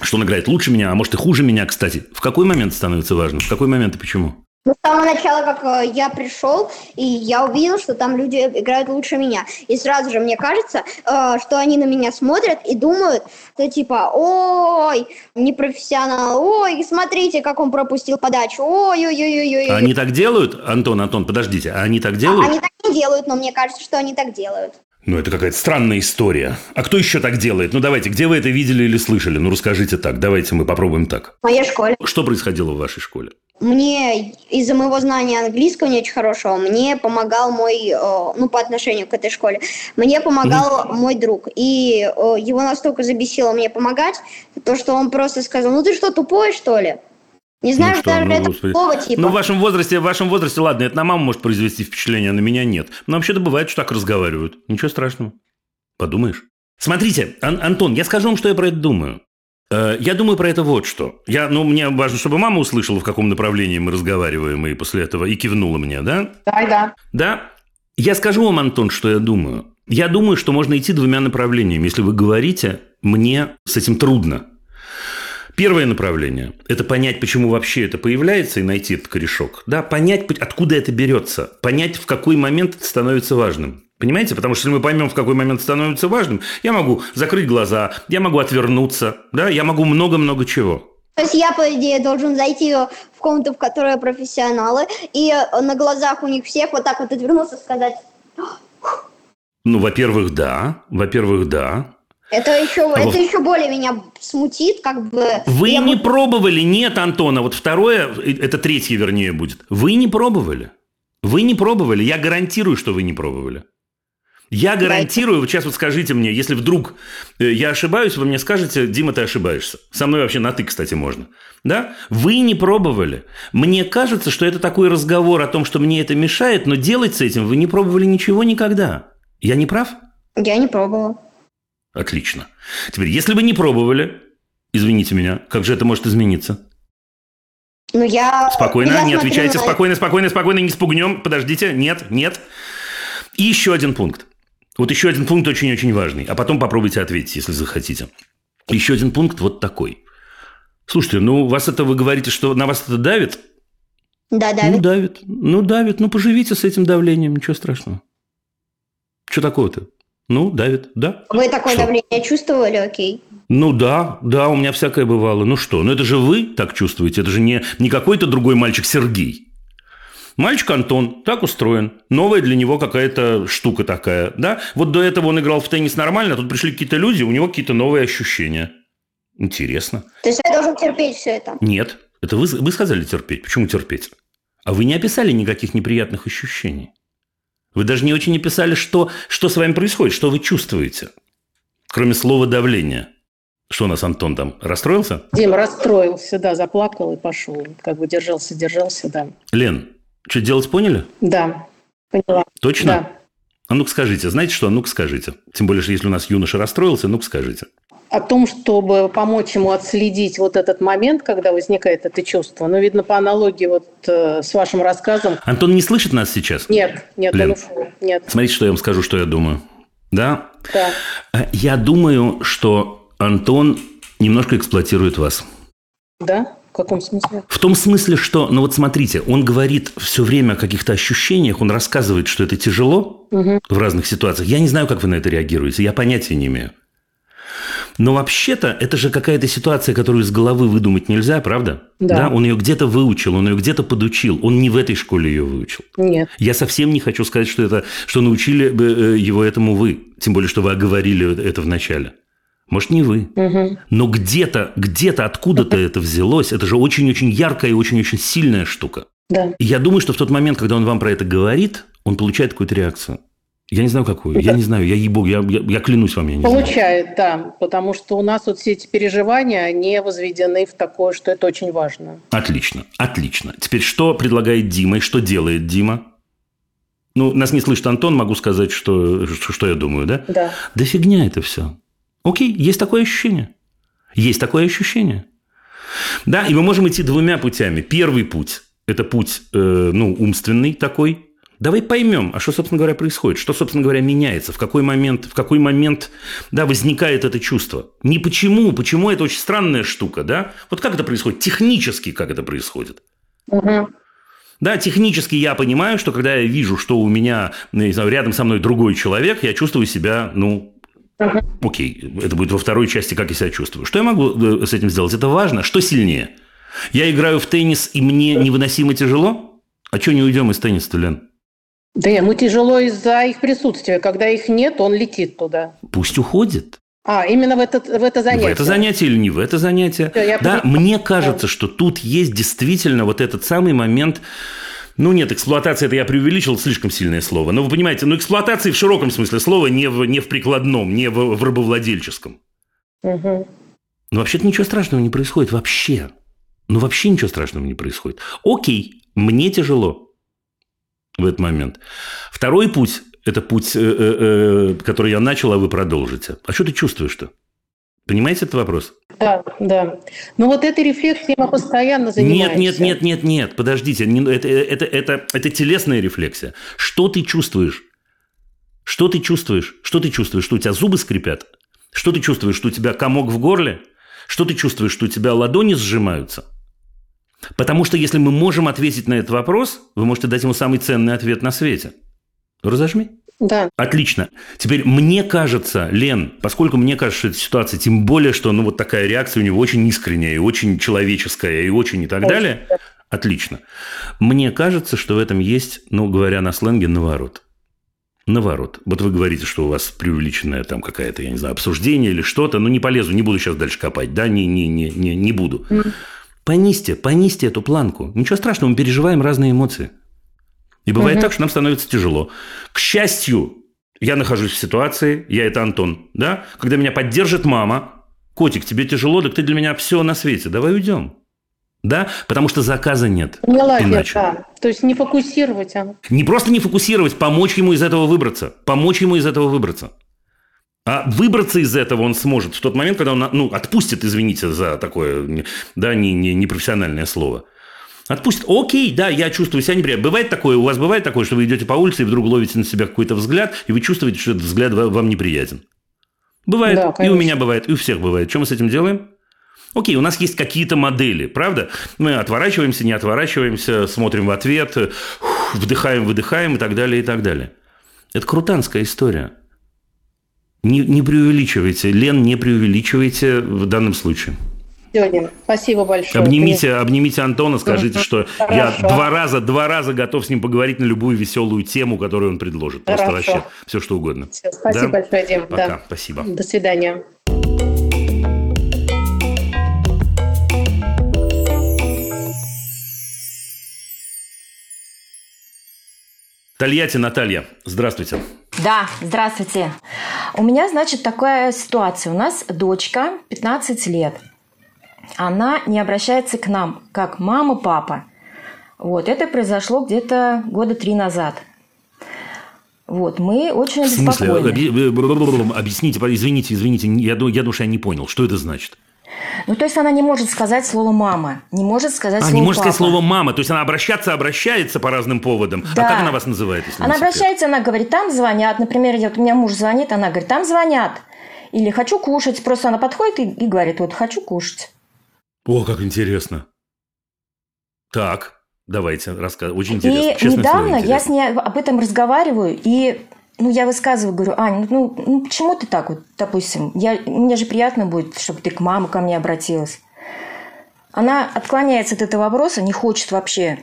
что он играет лучше меня, а может и хуже меня, кстати. В какой момент становится важным? В какой момент и почему? Ну, с самого начала, как э, я пришел, и я увидел, что там люди играют лучше меня. И сразу же мне кажется, э, что они на меня смотрят и думают, что типа, ой, непрофессионал, ой, смотрите, как он пропустил подачу, ой-ой-ой-ой. А они так делают? Антон, Антон, подождите, а они так делают? Они так не делают, но мне кажется, что они так делают. Ну, это какая-то странная история. А кто еще так делает? Ну, давайте, где вы это видели или слышали? Ну, расскажите так. Давайте мы попробуем так. В моей школе. Что происходило в вашей школе? Мне из-за моего знания английского не очень хорошего, мне помогал мой, э, ну, по отношению к этой школе, мне помогал mm-hmm. мой друг. И э, его настолько забесило мне помогать, то, что он просто сказал, ну, ты что, тупой, что ли? Не знаю, ну, что, даже ну, это господи. слово типа. Ну, в вашем возрасте, в вашем возрасте, ладно, это на маму может произвести впечатление, а на меня нет. Но вообще-то бывает, что так разговаривают. Ничего страшного. Подумаешь. Смотрите, Ан- Антон, я скажу вам, что я про это думаю. Э, я думаю про это вот что. Я, ну, мне важно, чтобы мама услышала, в каком направлении мы разговариваем, и после этого и кивнула мне, да? Да, да. Да? Я скажу вам, Антон, что я думаю. Я думаю, что можно идти двумя направлениями. Если вы говорите, мне с этим трудно. Первое направление – это понять, почему вообще это появляется, и найти этот корешок. Да, понять, откуда это берется. Понять, в какой момент это становится важным. Понимаете? Потому что если мы поймем, в какой момент становится важным, я могу закрыть глаза, я могу отвернуться, да, я могу много-много чего. То есть я, по идее, должен зайти в комнату, в которой профессионалы, и на глазах у них всех вот так вот отвернуться, сказать... Ну, во-первых, да. Во-первых, да. Это еще, а это еще более меня смутит, как бы. Вы я... не пробовали? Нет, Антона. Вот второе, это третье, вернее, будет. Вы не пробовали. Вы не пробовали. Я гарантирую, что вы не пробовали. Я гарантирую, вот сейчас вот скажите мне, если вдруг э, я ошибаюсь, вы мне скажете, Дима, ты ошибаешься. Со мной вообще на «ты», кстати, можно. Да? Вы не пробовали. Мне кажется, что это такой разговор о том, что мне это мешает, но делать с этим вы не пробовали ничего никогда. Я не прав? Я не пробовала. Отлично. Теперь, если вы не пробовали, извините меня, как же это может измениться? Ну, я... Спокойно, я не отвечайте, на... спокойно, спокойно, спокойно, не спугнем. Подождите, нет, нет. И еще один пункт. Вот еще один пункт очень-очень важный. А потом попробуйте ответить, если захотите. Еще один пункт вот такой. Слушайте, ну вас это вы говорите, что на вас это давит? Да, давит. Ну, давит. Ну, давит. Ну, поживите с этим давлением, ничего страшного. Что такого-то? Ну, давит, да. Вы такое что? давление чувствовали, окей? Ну да, да, у меня всякое бывало. Ну что, ну это же вы так чувствуете, это же не, не какой-то другой мальчик Сергей. Мальчик Антон так устроен. Новая для него какая-то штука такая. Да? Вот до этого он играл в теннис нормально, а тут пришли какие-то люди, у него какие-то новые ощущения. Интересно. То есть я должен терпеть все это? Нет. Это вы, вы сказали терпеть. Почему терпеть? А вы не описали никаких неприятных ощущений. Вы даже не очень описали, что, что с вами происходит, что вы чувствуете. Кроме слова давление. Что у нас Антон там расстроился? Дима расстроился, да, заплакал и пошел. Как бы держался, держался, да. Лен, что делать поняли? Да, поняла. Точно? Да. А ну-ка скажите, знаете что? А ну-ка скажите. Тем более, что если у нас юноша расстроился, ну-ка скажите. О том, чтобы помочь ему отследить вот этот момент, когда возникает это чувство. Ну, видно, по аналогии вот э, с вашим рассказом. Антон не слышит нас сейчас? Нет, нет, Лен, он нет. Смотрите, что я вам скажу, что я думаю. Да? Да. Э, я думаю, что Антон немножко эксплуатирует вас. Да? В каком смысле? В том смысле, что, ну вот смотрите, он говорит все время о каких-то ощущениях, он рассказывает, что это тяжело угу. в разных ситуациях. Я не знаю, как вы на это реагируете, я понятия не имею. Но вообще-то это же какая-то ситуация, которую из головы выдумать нельзя, правда? Да. Он ее где-то выучил, он ее где-то подучил. Он не в этой школе ее выучил. Нет. Я совсем не хочу сказать, что, это, что научили бы э, его этому вы. Тем более, что вы оговорили это в начале. Может, не вы. Угу. Но где-то, где-то откуда-то это взялось. Это же очень-очень яркая и очень-очень сильная штука. Да. И я думаю, что в тот момент, когда он вам про это говорит, он получает какую-то реакцию. Я не знаю, какую. Я не знаю. Я ебу, я, я, я клянусь вам, я не Получает, знаю. да. Потому что у нас вот все эти переживания, они возведены в такое, что это очень важно. Отлично, отлично. Теперь что предлагает Дима и что делает Дима? Ну, нас не слышит Антон, могу сказать, что, что, что я думаю, да? Да. Да фигня это все. Окей, есть такое ощущение. Есть такое ощущение. Да, и мы можем идти двумя путями. Первый путь – это путь, э, ну, умственный такой. Давай поймем, а что, собственно говоря, происходит, что, собственно говоря, меняется, в какой момент, в какой момент, да, возникает это чувство. Не почему, почему это очень странная штука, да? Вот как это происходит, технически как это происходит. Угу. Да, технически я понимаю, что когда я вижу, что у меня, ну, не знаю, рядом со мной другой человек, я чувствую себя, ну, Угу. Окей, это будет во второй части, как я себя чувствую. Что я могу э, с этим сделать? Это важно. Что сильнее? Я играю в теннис, и мне невыносимо тяжело? А что не уйдем из тенниса, Лен? Да, ему тяжело из-за их присутствия. Когда их нет, он летит туда. Пусть уходит. А, именно в это, в это занятие. В это занятие или не в это занятие. Всё, я да, поняла. мне кажется, что тут есть действительно вот этот самый момент ну нет, эксплуатация это я преувеличил, слишком сильное слово. Но вы понимаете, ну эксплуатации в широком смысле слова, не в, не в прикладном, не в, в рабовладельческом. Угу. Но вообще-то ничего страшного не происходит вообще. Ну вообще ничего страшного не происходит. Окей, мне тяжело в этот момент. Второй путь – это путь, э, э, который я начал, а вы продолжите. А что ты чувствуешь-то? Понимаете этот вопрос? Да, да. Но вот этой рефлексией мы постоянно занимаемся. Нет, нет, нет, нет, нет. Подождите. Это, это, это, это телесная рефлексия. Что ты чувствуешь? Что ты чувствуешь? Что ты чувствуешь? Что у тебя зубы скрипят? Что ты чувствуешь? Что у тебя комок в горле? Что ты чувствуешь? Что у тебя ладони сжимаются? Потому что если мы можем ответить на этот вопрос, вы можете дать ему самый ценный ответ на свете. Разожми. Да. Отлично. Теперь мне кажется, Лен, поскольку мне кажется, что эта ситуация, тем более, что ну, вот такая реакция у него очень искренняя, и очень человеческая, и очень и так далее. Отлично. Мне кажется, что в этом есть, ну, говоря на сленге, наворот. Наворот. Вот вы говорите, что у вас преувеличенное там какая-то, я не знаю, обсуждение или что-то. Ну, не полезу, не буду сейчас дальше копать. Да, не, не, не, не, не буду. Понизьте, понизьте эту планку. Ничего страшного, мы переживаем разные эмоции. И бывает Мгм. так, что нам становится тяжело. К счастью, я нахожусь в ситуации, я это Антон, да, когда меня поддержит мама, котик, тебе тяжело, так ты для меня все на свете, давай уйдем. Да, потому что заказа нет. Поняла я, Иначе. да. То есть не фокусировать, а Не просто не фокусировать, помочь ему из этого выбраться. Помочь ему из этого выбраться. А выбраться из этого он сможет в тот момент, когда он ну, отпустит, извините за такое не- да, не, не, непрофессиональное слово. Отпустит. Окей, да, я чувствую себя неприятно. Бывает такое, у вас бывает такое, что вы идете по улице и вдруг ловите на себя какой-то взгляд, и вы чувствуете, что этот взгляд ва- вам неприятен. Бывает. Да, и у меня бывает, и у всех бывает. Что мы с этим делаем? Окей, у нас есть какие-то модели, правда? Мы отворачиваемся, не отворачиваемся, смотрим в ответ, вдыхаем, выдыхаем и так далее, и так далее. Это крутанская история. Не, не преувеличивайте. Лен, не преувеличивайте в данном случае. Сегодня. Спасибо большое. Обнимите, обнимите Антона, скажите, что я Хорошо. два раза, два раза готов с ним поговорить на любую веселую тему, которую он предложит. Просто Хорошо. вообще все, что угодно. Всё, Спасибо Да? большое, Дим. Пока, Да. спасибо. До свидания. Тольятти Наталья, здравствуйте. Да, здравствуйте. У меня, значит, такая ситуация. У нас дочка 15 лет. Она не обращается к нам, как мама, папа. Вот, это произошло где-то года три назад. Вот, мы очень В смысле? обеспокоены. Объясните, извините, извините, я думаю, я думаю, что я не понял. Что это значит? Ну, то есть она не может сказать слово «мама», не может сказать А, слово не может сказать слово «мама». То есть она обращаться обращается по разным поводам. Да. А как она вас называет, если Она обращается, она говорит, там звонят. Например, вот у меня муж звонит, она говорит, там звонят. Или хочу кушать. Просто она подходит и, и говорит, вот хочу кушать. О, как интересно. Так, давайте, рассказывайте. Очень интересно. И Честное слово, недавно я интересно. с ней об этом разговариваю, и ну, я высказываю, говорю, Аня, ну, ну почему ты так вот, допустим, я, мне же приятно будет, чтобы ты к маме ко мне обратилась. Она отклоняется от этого вопроса, не хочет вообще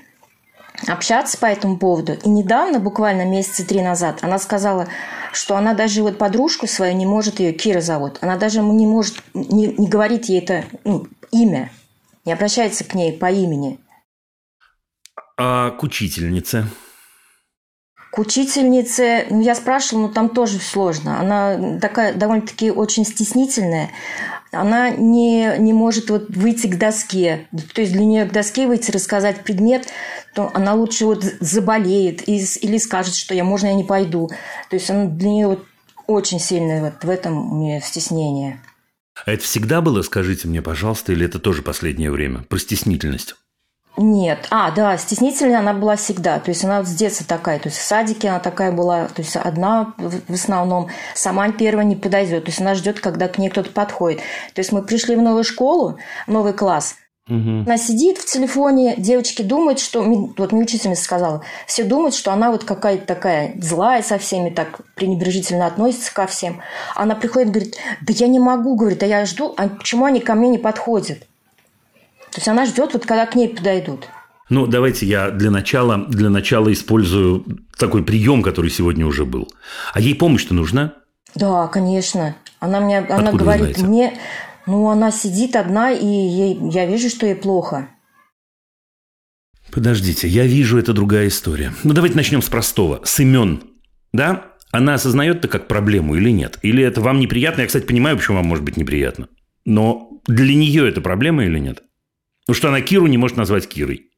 общаться по этому поводу. И недавно, буквально месяца три назад, она сказала, что она даже вот подружку свою не может, ее Кира зовут, она даже не может, не, не говорит ей это ну, имя, не обращается к ней по имени. А к учительнице? К учительнице, ну, я спрашивала, но там тоже сложно. Она такая довольно-таки очень стеснительная. Она не, не может вот выйти к доске. То есть для нее к доске выйти, рассказать предмет, то она лучше вот заболеет или скажет, что я, можно, я не пойду. То есть она для нее вот очень сильное вот в этом у нее стеснение. А это всегда было, скажите мне, пожалуйста, или это тоже последнее время? Про стеснительность? Нет. А, да, стеснительная она была всегда. То есть она вот с детства такая. То есть в садике она такая была. То есть одна в основном. Сама первая не подойдет. То есть она ждет, когда к ней кто-то подходит. То есть мы пришли в новую школу, новый класс. Угу. Она сидит в телефоне, девочки думают, что... Вот мне учительница сказала, все думают, что она вот какая-то такая злая со всеми, так пренебрежительно относится ко всем. Она приходит и говорит, да я не могу, говорит, да я жду, а почему они ко мне не подходят? То есть она ждет, вот когда к ней подойдут. Ну, давайте я для начала, для начала использую такой прием, который сегодня уже был. А ей помощь-то нужна? Да, конечно. Она мне, она говорит мне, ну, она сидит одна, и ей, я вижу, что ей плохо. Подождите, я вижу, это другая история. Ну, давайте начнем с простого. С имен. Да? Она осознает это как проблему или нет? Или это вам неприятно? Я, кстати, понимаю, почему вам может быть неприятно. Но для нее это проблема или нет? Ну что она Киру не может назвать Кирой.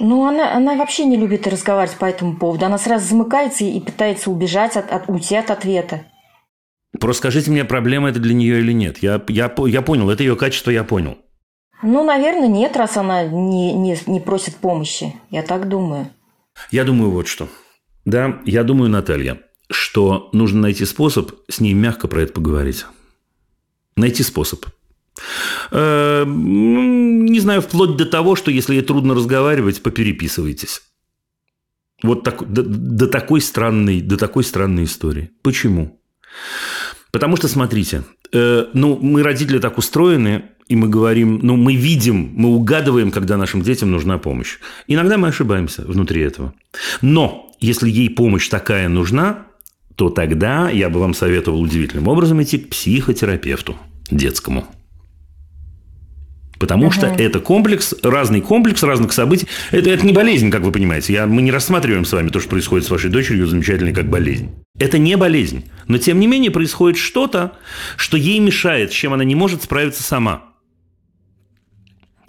Ну, она, она вообще не любит разговаривать по этому поводу. Она сразу замыкается и пытается убежать, от, от, уйти от ответа. Просто скажите мне, проблема это для нее или нет. Я, я, я понял, это ее качество, я понял. Ну, наверное, нет, раз она не, не, не просит помощи. Я так думаю. Я думаю вот что. Да, я думаю, Наталья, что нужно найти способ с ней мягко про это поговорить. Найти способ. Э, не знаю, вплоть до того, что если ей трудно разговаривать, попереписывайтесь. Вот так, до, до, такой странной, до такой странной истории. Почему? Потому что, смотрите, э, ну, мы, родители, так устроены, и мы говорим, ну, мы видим, мы угадываем, когда нашим детям нужна помощь. Иногда мы ошибаемся внутри этого. Но если ей помощь такая нужна, то тогда я бы вам советовал удивительным образом идти к психотерапевту детскому. Потому угу. что это комплекс, разный комплекс разных событий. Это, это не болезнь, как вы понимаете. Я, мы не рассматриваем с вами то, что происходит с вашей дочерью, замечательной как болезнь. Это не болезнь. Но, тем не менее, происходит что-то, что ей мешает, с чем она не может справиться сама.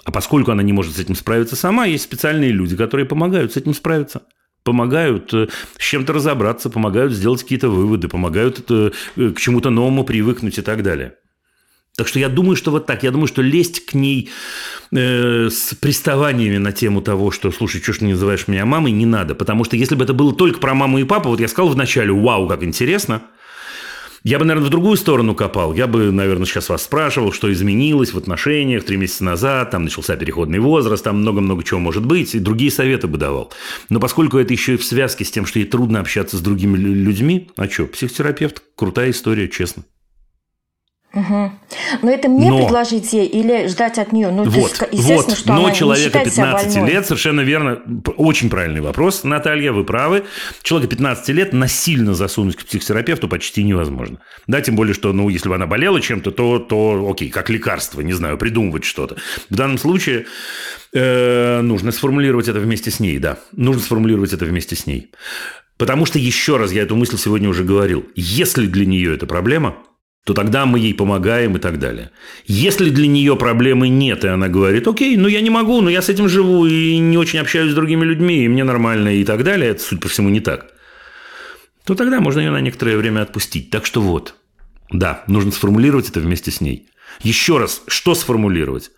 А поскольку она не может с этим справиться сама, есть специальные люди, которые помогают с этим справиться помогают э, с чем-то разобраться, помогают сделать какие-то выводы, помогают э, к чему-то новому привыкнуть и так далее. Так что я думаю, что вот так. Я думаю, что лезть к ней э, с приставаниями на тему того, что, слушай, что ж не называешь меня мамой, не надо. Потому что если бы это было только про маму и папу, вот я сказал вначале, вау, как интересно, я бы, наверное, в другую сторону копал. Я бы, наверное, сейчас вас спрашивал, что изменилось в отношениях три месяца назад, там начался переходный возраст, там много-много чего может быть, и другие советы бы давал. Но поскольку это еще и в связке с тем, что ей трудно общаться с другими людьми, а что, психотерапевт, крутая история, честно. Угу. Но это мне Но... предложить ей или ждать от нее? Ну, вот, есть, вот. что Но человека 15 лет, совершенно верно, очень правильный вопрос, Наталья, вы правы. Человека 15 лет насильно засунуть к психотерапевту почти невозможно. Да, тем более, что, ну, если бы она болела чем-то, то, то окей, как лекарство, не знаю, придумывать что-то. В данном случае э, нужно сформулировать это вместе с ней, да. Нужно сформулировать это вместе с ней. Потому что, еще раз, я эту мысль сегодня уже говорил, если для нее это проблема – то тогда мы ей помогаем и так далее. Если для нее проблемы нет, и она говорит, окей, ну я не могу, но я с этим живу и не очень общаюсь с другими людьми, и мне нормально и так далее, это, судя по всему, не так, то тогда можно ее на некоторое время отпустить. Так что вот, да, нужно сформулировать это вместе с ней. Еще раз, что сформулировать?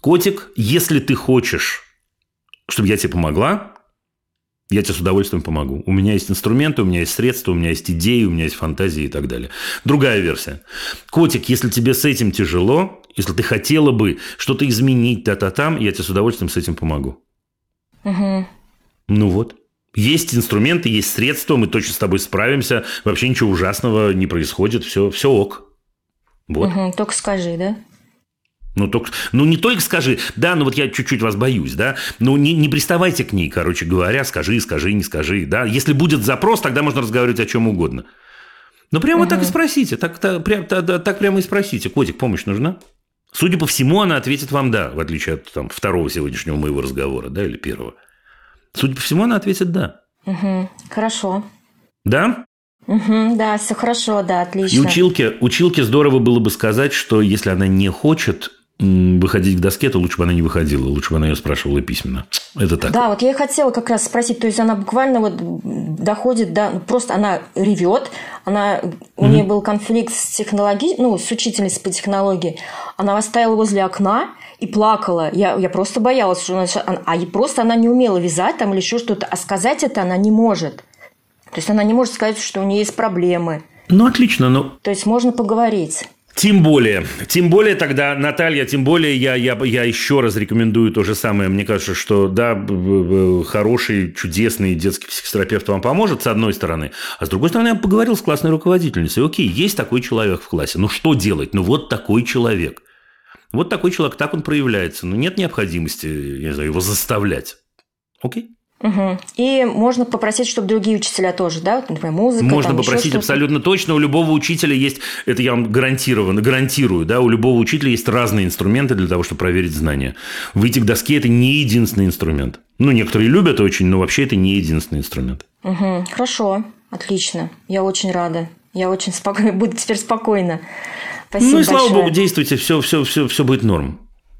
Котик, если ты хочешь, чтобы я тебе помогла, я тебе с удовольствием помогу. У меня есть инструменты, у меня есть средства, у меня есть идеи, у меня есть фантазии и так далее. Другая версия. Котик, если тебе с этим тяжело, если ты хотела бы что-то изменить, та-та-там, я тебе с удовольствием с этим помогу. Угу. Ну вот. Есть инструменты, есть средства, мы точно с тобой справимся. Вообще ничего ужасного не происходит, все, все ок. Вот. Угу, только скажи, да? Ну, только, ну, не только скажи, да, ну вот я чуть-чуть вас боюсь, да, ну не, не приставайте к ней, короче говоря, скажи, скажи, не скажи, да. Если будет запрос, тогда можно разговаривать о чем угодно. Ну, прямо угу. так и спросите, так, так, прям, так, так прямо и спросите, котик, помощь нужна? Судя по всему, она ответит вам «да», в отличие от там, второго сегодняшнего моего разговора, да, или первого. Судя по всему, она ответит «да». Угу, хорошо. Да? Угу, да, все хорошо, да, отлично. И училке, училке здорово было бы сказать, что если она не хочет выходить к доске, то лучше бы она не выходила, лучше бы она ее спрашивала письменно. Это так. Да, вот я и хотела как раз спросить, то есть она буквально вот доходит до, ну, просто она ревет, она, у mm-hmm. нее был конфликт с технологией, ну, с учительницей по технологии, она вас стояла возле окна и плакала. Я, я просто боялась, что она, а просто она не умела вязать там или еще что-то, а сказать это она не может. То есть она не может сказать, что у нее есть проблемы. Ну, отлично, но... То есть можно поговорить. Тем более, тем более тогда, Наталья, тем более я, я, я еще раз рекомендую то же самое. Мне кажется, что да, хороший, чудесный детский психотерапевт вам поможет, с одной стороны. А с другой стороны, я поговорил с классной руководительницей. Окей, есть такой человек в классе. Ну, что делать? Ну, вот такой человек. Вот такой человек, так он проявляется. Но нет необходимости, я не знаю, его заставлять. Окей? Угу. И можно попросить, чтобы другие учителя тоже, да, например, музыка. Можно там, попросить абсолютно точно. У любого учителя есть, это я вам гарантированно, гарантирую, да, у любого учителя есть разные инструменты для того, чтобы проверить знания. Выйти к доске – это не единственный инструмент. Ну, некоторые любят очень, но вообще это не единственный инструмент. Угу. Хорошо, отлично. Я очень рада. Я очень спокойна, (laughs) буду теперь спокойна. Спасибо ну и слава большое. богу, действуйте, все, все, все, все будет норм.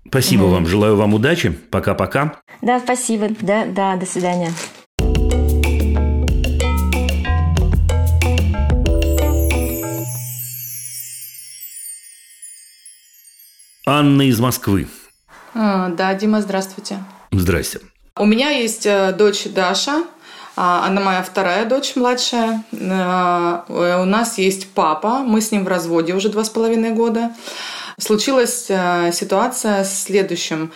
Спасибо mm. вам, желаю вам удачи. Пока-пока. Да, спасибо. Да, да, до свидания. Анна из Москвы. А, да, Дима, здравствуйте. Здрасте. У меня есть э, дочь Даша. А, она моя вторая дочь, младшая. Э, у нас есть папа. Мы с ним в разводе уже два с половиной года. Случилась э, ситуация с следующим.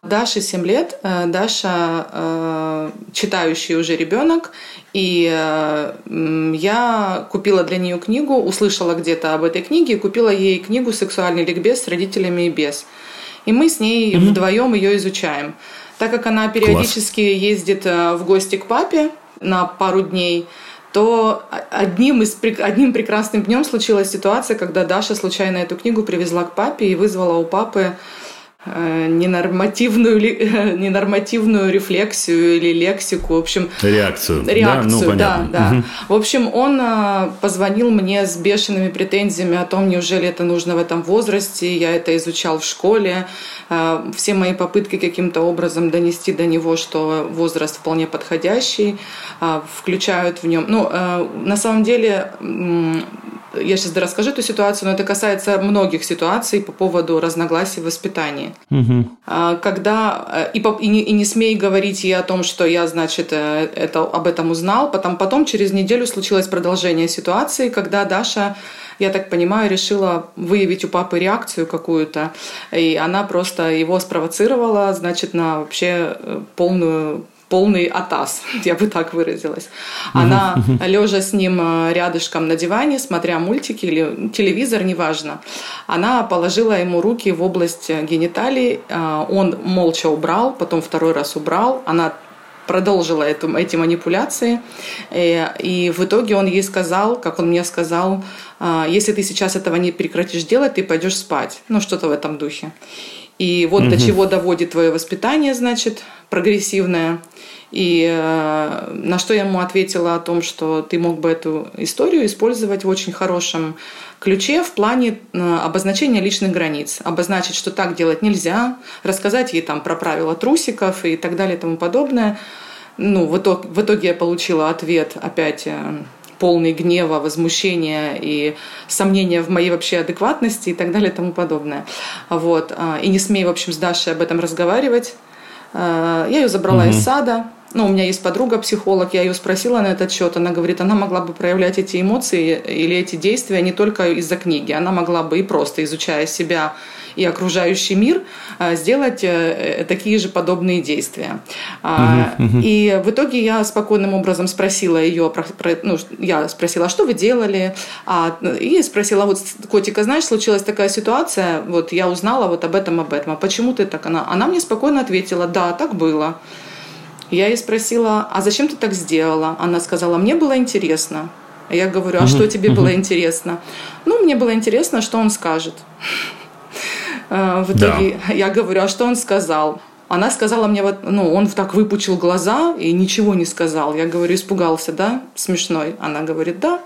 Даше 7 лет, э, Даша э, читающий уже ребенок, и я купила для нее книгу, услышала где-то об этой книге и купила ей книгу «Сексуальный ликбез с родителями и без». И мы с ней mm-hmm. вдвоем ее изучаем. Так как она периодически Класс. ездит в гости к папе на пару дней, то одним, из, одним прекрасным днем случилась ситуация, когда Даша случайно эту книгу привезла к папе и вызвала у папы ненормативную, (laughs) ненормативную рефлексию или лексику, в общем... Реакцию. Реакцию, да, ну, да. да. Угу. В общем, он э, позвонил мне с бешеными претензиями о том, неужели это нужно в этом возрасте, я это изучал в школе, э, все мои попытки каким-то образом донести до него, что возраст вполне подходящий, включают в нем... Ну, на самом деле я сейчас расскажу эту ситуацию, но это касается многих ситуаций по поводу разногласий в воспитании. Угу. Когда э, и, и, не, и не смей говорить ей о том, что я, значит, э, это, об этом узнал. Потом, потом через неделю случилось продолжение ситуации, когда Даша я так понимаю, решила выявить у папы реакцию какую-то, и она просто его спровоцировала, значит, на вообще э, полную полный атас, (laughs) я бы так выразилась. Она, лежа с ним э, рядышком на диване, смотря мультики или телевизор, неважно, она положила ему руки в область гениталий, э, он молча убрал, потом второй раз убрал, она продолжила эту, эти манипуляции, и, э, и в итоге он ей сказал, как он мне сказал, если ты сейчас этого не прекратишь делать, ты пойдешь спать. Ну, что-то в этом духе. И вот угу. до чего доводит твое воспитание, значит, прогрессивное. И э, на что я ему ответила о том, что ты мог бы эту историю использовать в очень хорошем ключе в плане э, обозначения личных границ. Обозначить, что так делать нельзя, рассказать ей там про правила трусиков и так далее и тому подобное. Ну, в итоге, в итоге я получила ответ опять э, полный гнева, возмущения и сомнения в моей вообще адекватности и так далее и тому подобное. Вот. И не смей, в общем, с Дашей об этом разговаривать. Я ее забрала угу. из сада, ну, у меня есть подруга психолог, я ее спросила на этот счет, она говорит, она могла бы проявлять эти эмоции или эти действия не только из-за книги, она могла бы и просто изучая себя и окружающий мир, а, сделать э, такие же подобные действия. Угу, угу. И в итоге я спокойным образом спросила ее, про, про, ну, я спросила, а что вы делали? А, и спросила, вот, котика, знаешь, случилась такая ситуация, вот я узнала вот об этом, об этом, а почему ты так? Она, она мне спокойно ответила, да, так было. Я ей спросила, а зачем ты так сделала? Она сказала, мне было интересно. Я говорю, а угу, что тебе угу. было интересно? Ну, мне было интересно, что он скажет. Э, в итоге да. я говорю, а что он сказал? Она сказала мне, вот, ну, он так выпучил глаза и ничего не сказал. Я говорю, испугался, да? Смешной. Она говорит, да.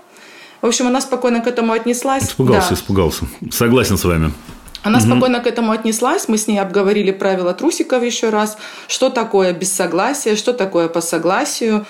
В общем, она спокойно к этому отнеслась. Испугался, да. испугался. Согласен с вами. Она угу. спокойно к этому отнеслась. Мы с ней обговорили правила трусиков еще раз. Что такое без согласия, что такое по согласию.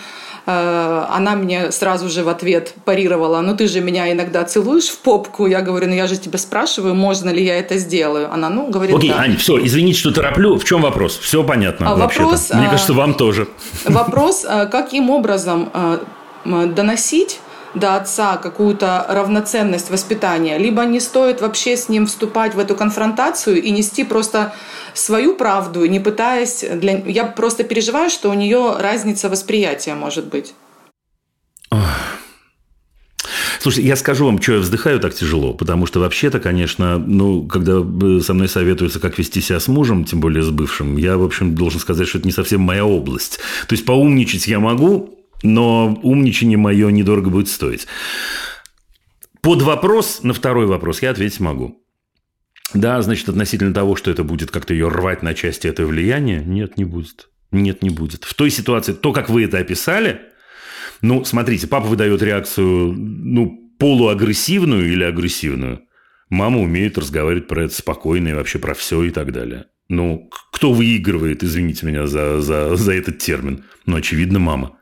Э, она мне сразу же в ответ парировала, ну ты же меня иногда целуешь в попку. Я говорю, ну я же тебя спрашиваю, можно ли я это сделаю. Она, ну, говорит, Окей, да. Ань, все, извините, что тороплю. В чем вопрос? Все понятно а вопрос, Мне а, кажется, вам тоже. Вопрос, а, каким образом а, доносить до отца какую-то равноценность воспитания, либо не стоит вообще с ним вступать в эту конфронтацию и нести просто свою правду, не пытаясь... Для... Я просто переживаю, что у нее разница восприятия может быть. Слушайте, я скажу вам, что я вздыхаю так тяжело, потому что вообще-то, конечно, ну, когда со мной советуются, как вести себя с мужем, тем более с бывшим, я, в общем, должен сказать, что это не совсем моя область. То есть, поумничать я могу, но умничание мое недорого будет стоить. Под вопрос, на второй вопрос я ответить могу. Да, значит, относительно того, что это будет как-то ее рвать на части, это влияние, нет, не будет. Нет, не будет. В той ситуации, то, как вы это описали, ну, смотрите, папа выдает реакцию, ну, полуагрессивную или агрессивную. Мама умеет разговаривать про это спокойно и вообще про все и так далее. Ну, кто выигрывает, извините меня за, за, за этот термин? Ну, очевидно, мама.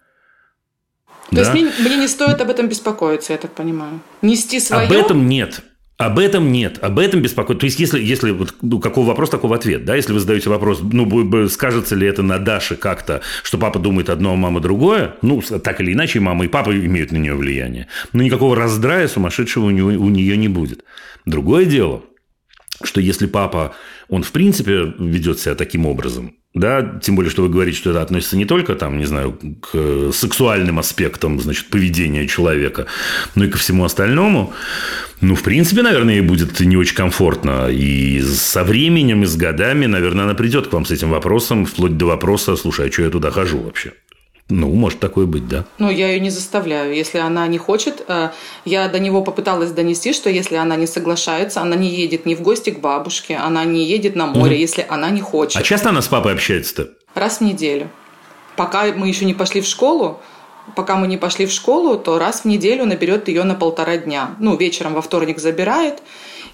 То да? есть мне, мне не стоит об этом беспокоиться, я так понимаю. Нести свое... Об этом нет. Об этом нет, об этом беспокоит. То есть, если, если вот, ну, какой вопрос, такой ответ. Да? Если вы задаете вопрос, ну, скажется ли это на Даше как-то, что папа думает одно, а мама другое, ну, так или иначе, мама и папа имеют на нее влияние. Но никакого раздрая сумасшедшего у, него, у нее не будет. Другое дело, что если папа, он в принципе ведет себя таким образом, да, тем более, что вы говорите, что это относится не только, там, не знаю, к сексуальным аспектам, значит, поведения человека, но и ко всему остальному. Ну, в принципе, наверное, ей будет не очень комфортно. И со временем, и с годами, наверное, она придет к вам с этим вопросом, вплоть до вопроса, слушай, а что я туда хожу вообще? Ну, может такое быть, да. Ну, я ее не заставляю. Если она не хочет, э, я до него попыталась донести, что если она не соглашается, она не едет ни в гости к бабушке, она не едет на море, угу. если она не хочет. А часто она с папой общается-то? Раз в неделю. Пока мы еще не пошли в школу, пока мы не пошли в школу, то раз в неделю наберет ее на полтора дня. Ну, вечером во вторник забирает.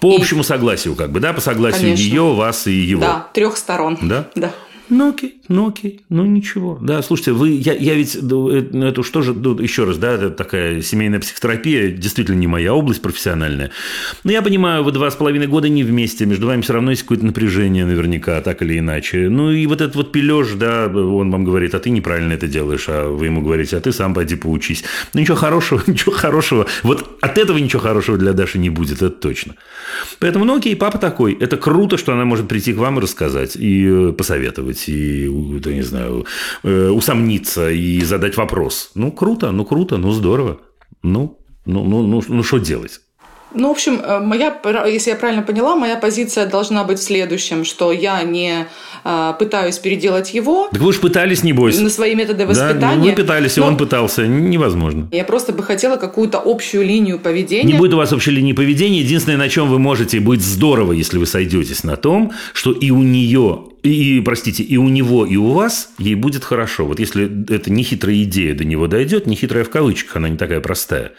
По и... общему согласию, как бы, да? По согласию Конечно. ее, вас и его. Да, трех сторон. Да? Да. Ну окей, ну окей, ну ничего. Да, слушайте, вы, я, я ведь, э, ну это что же, ну, еще раз, да, это такая семейная психотерапия, действительно не моя область профессиональная. Но я понимаю, вы два с половиной года не вместе, между вами все равно есть какое-то напряжение наверняка, так или иначе. Ну и вот этот вот пилеж, да, он вам говорит, а ты неправильно это делаешь, а вы ему говорите, а ты сам пойди поучись. Ну ничего хорошего, (laughs) ничего хорошего. Вот от этого ничего хорошего для Даши не будет, это точно. Поэтому, ну окей, папа такой. Это круто, что она может прийти к вам и рассказать, и э, посоветовать подумать и, да, не знаю, э, усомниться и задать вопрос. Ну, круто, ну, круто, ну, здорово. Ну, ну, ну, ну, ну, что делать? Ну, в общем, э, моя, если я правильно поняла, моя позиция должна быть в следующем, что я не э, пытаюсь переделать его. Так вы же пытались, небось. На свои методы воспитания. Да, вы пытались, и он пытался. Невозможно. Я просто бы хотела какую-то общую линию поведения. Не будет у вас общей линии поведения. Единственное, на чем вы можете, будет здорово, если вы сойдетесь на том, что и у нее и, простите, и у него, и у вас ей будет хорошо. Вот если это не хитрая идея до него дойдет, не хитрая в кавычках, она не такая простая.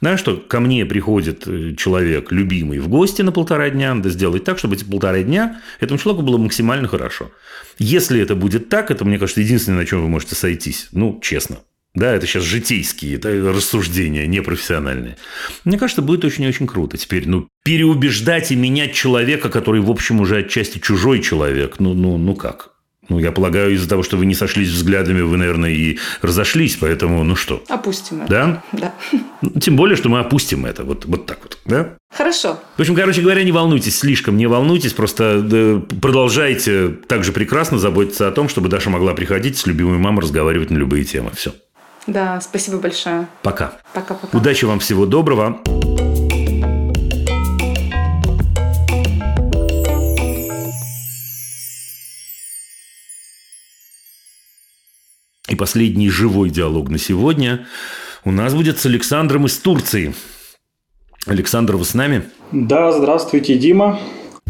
Знаешь, что ко мне приходит э, человек, любимый, в гости на полтора дня, надо сделать так, чтобы эти полтора дня этому человеку было максимально хорошо. Если это будет так, это, мне кажется, единственное, на чем вы можете сойтись. Ну, честно. Да, это сейчас житейские это рассуждения, непрофессиональные. Мне кажется, будет очень и очень круто. Теперь, ну, переубеждать и менять человека, который, в общем, уже отчасти чужой человек, ну, ну, ну как? Ну, я полагаю, из-за того, что вы не сошлись взглядами, вы, наверное, и разошлись, поэтому, ну что? Опустим это. Да? Да. Ну, тем более, что мы опустим это, вот, вот так вот, да? Хорошо. В общем, короче говоря, не волнуйтесь, слишком не волнуйтесь, просто да, продолжайте также прекрасно заботиться о том, чтобы Даша могла приходить с любимой мамой разговаривать на любые темы. Все. Да, спасибо большое. Пока. Пока-пока. Удачи вам, всего доброго. И последний живой диалог на сегодня у нас будет с Александром из Турции. Александр, вы с нами? Да, здравствуйте, Дима.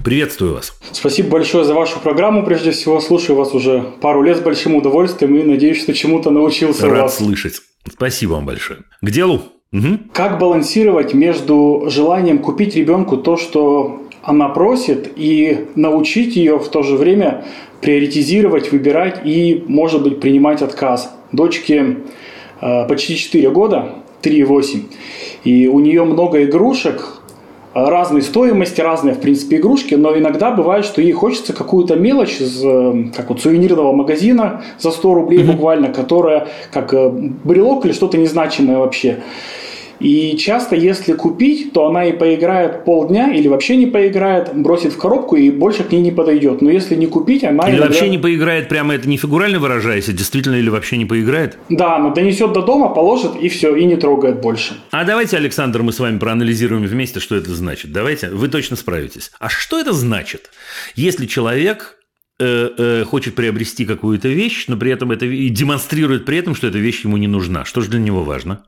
Приветствую вас. Спасибо большое за вашу программу. Прежде всего, слушаю вас уже пару лет с большим удовольствием и надеюсь, что чему-то научился Рад вас. слышать. Спасибо вам большое. К делу. Угу. Как балансировать между желанием купить ребенку то, что она просит, и научить ее в то же время приоритизировать, выбирать и, может быть, принимать отказ. Дочке э, почти 4 года, 3,8, и у нее много игрушек, разной стоимости, разные, в принципе, игрушки, но иногда бывает, что ей хочется какую-то мелочь из э, как вот сувенирного магазина за 100 рублей Мгм. буквально, которая как э, брелок или что-то незначимое вообще. И часто, если купить, то она и поиграет полдня или вообще не поиграет, бросит в коробку и больше к ней не подойдет. Но если не купить, она Или иногда- вообще не поиграет прямо, это не фигурально выражаясь, а действительно или вообще не поиграет? Да, она донесет до дома, положит и все, и не трогает больше. А давайте, Александр, мы с вами проанализируем вместе, что это значит. Давайте, вы точно справитесь. А что это значит, если человек э, э, хочет приобрести какую-то вещь, но при этом это и демонстрирует при этом, что эта вещь ему не нужна? Что же для него важно?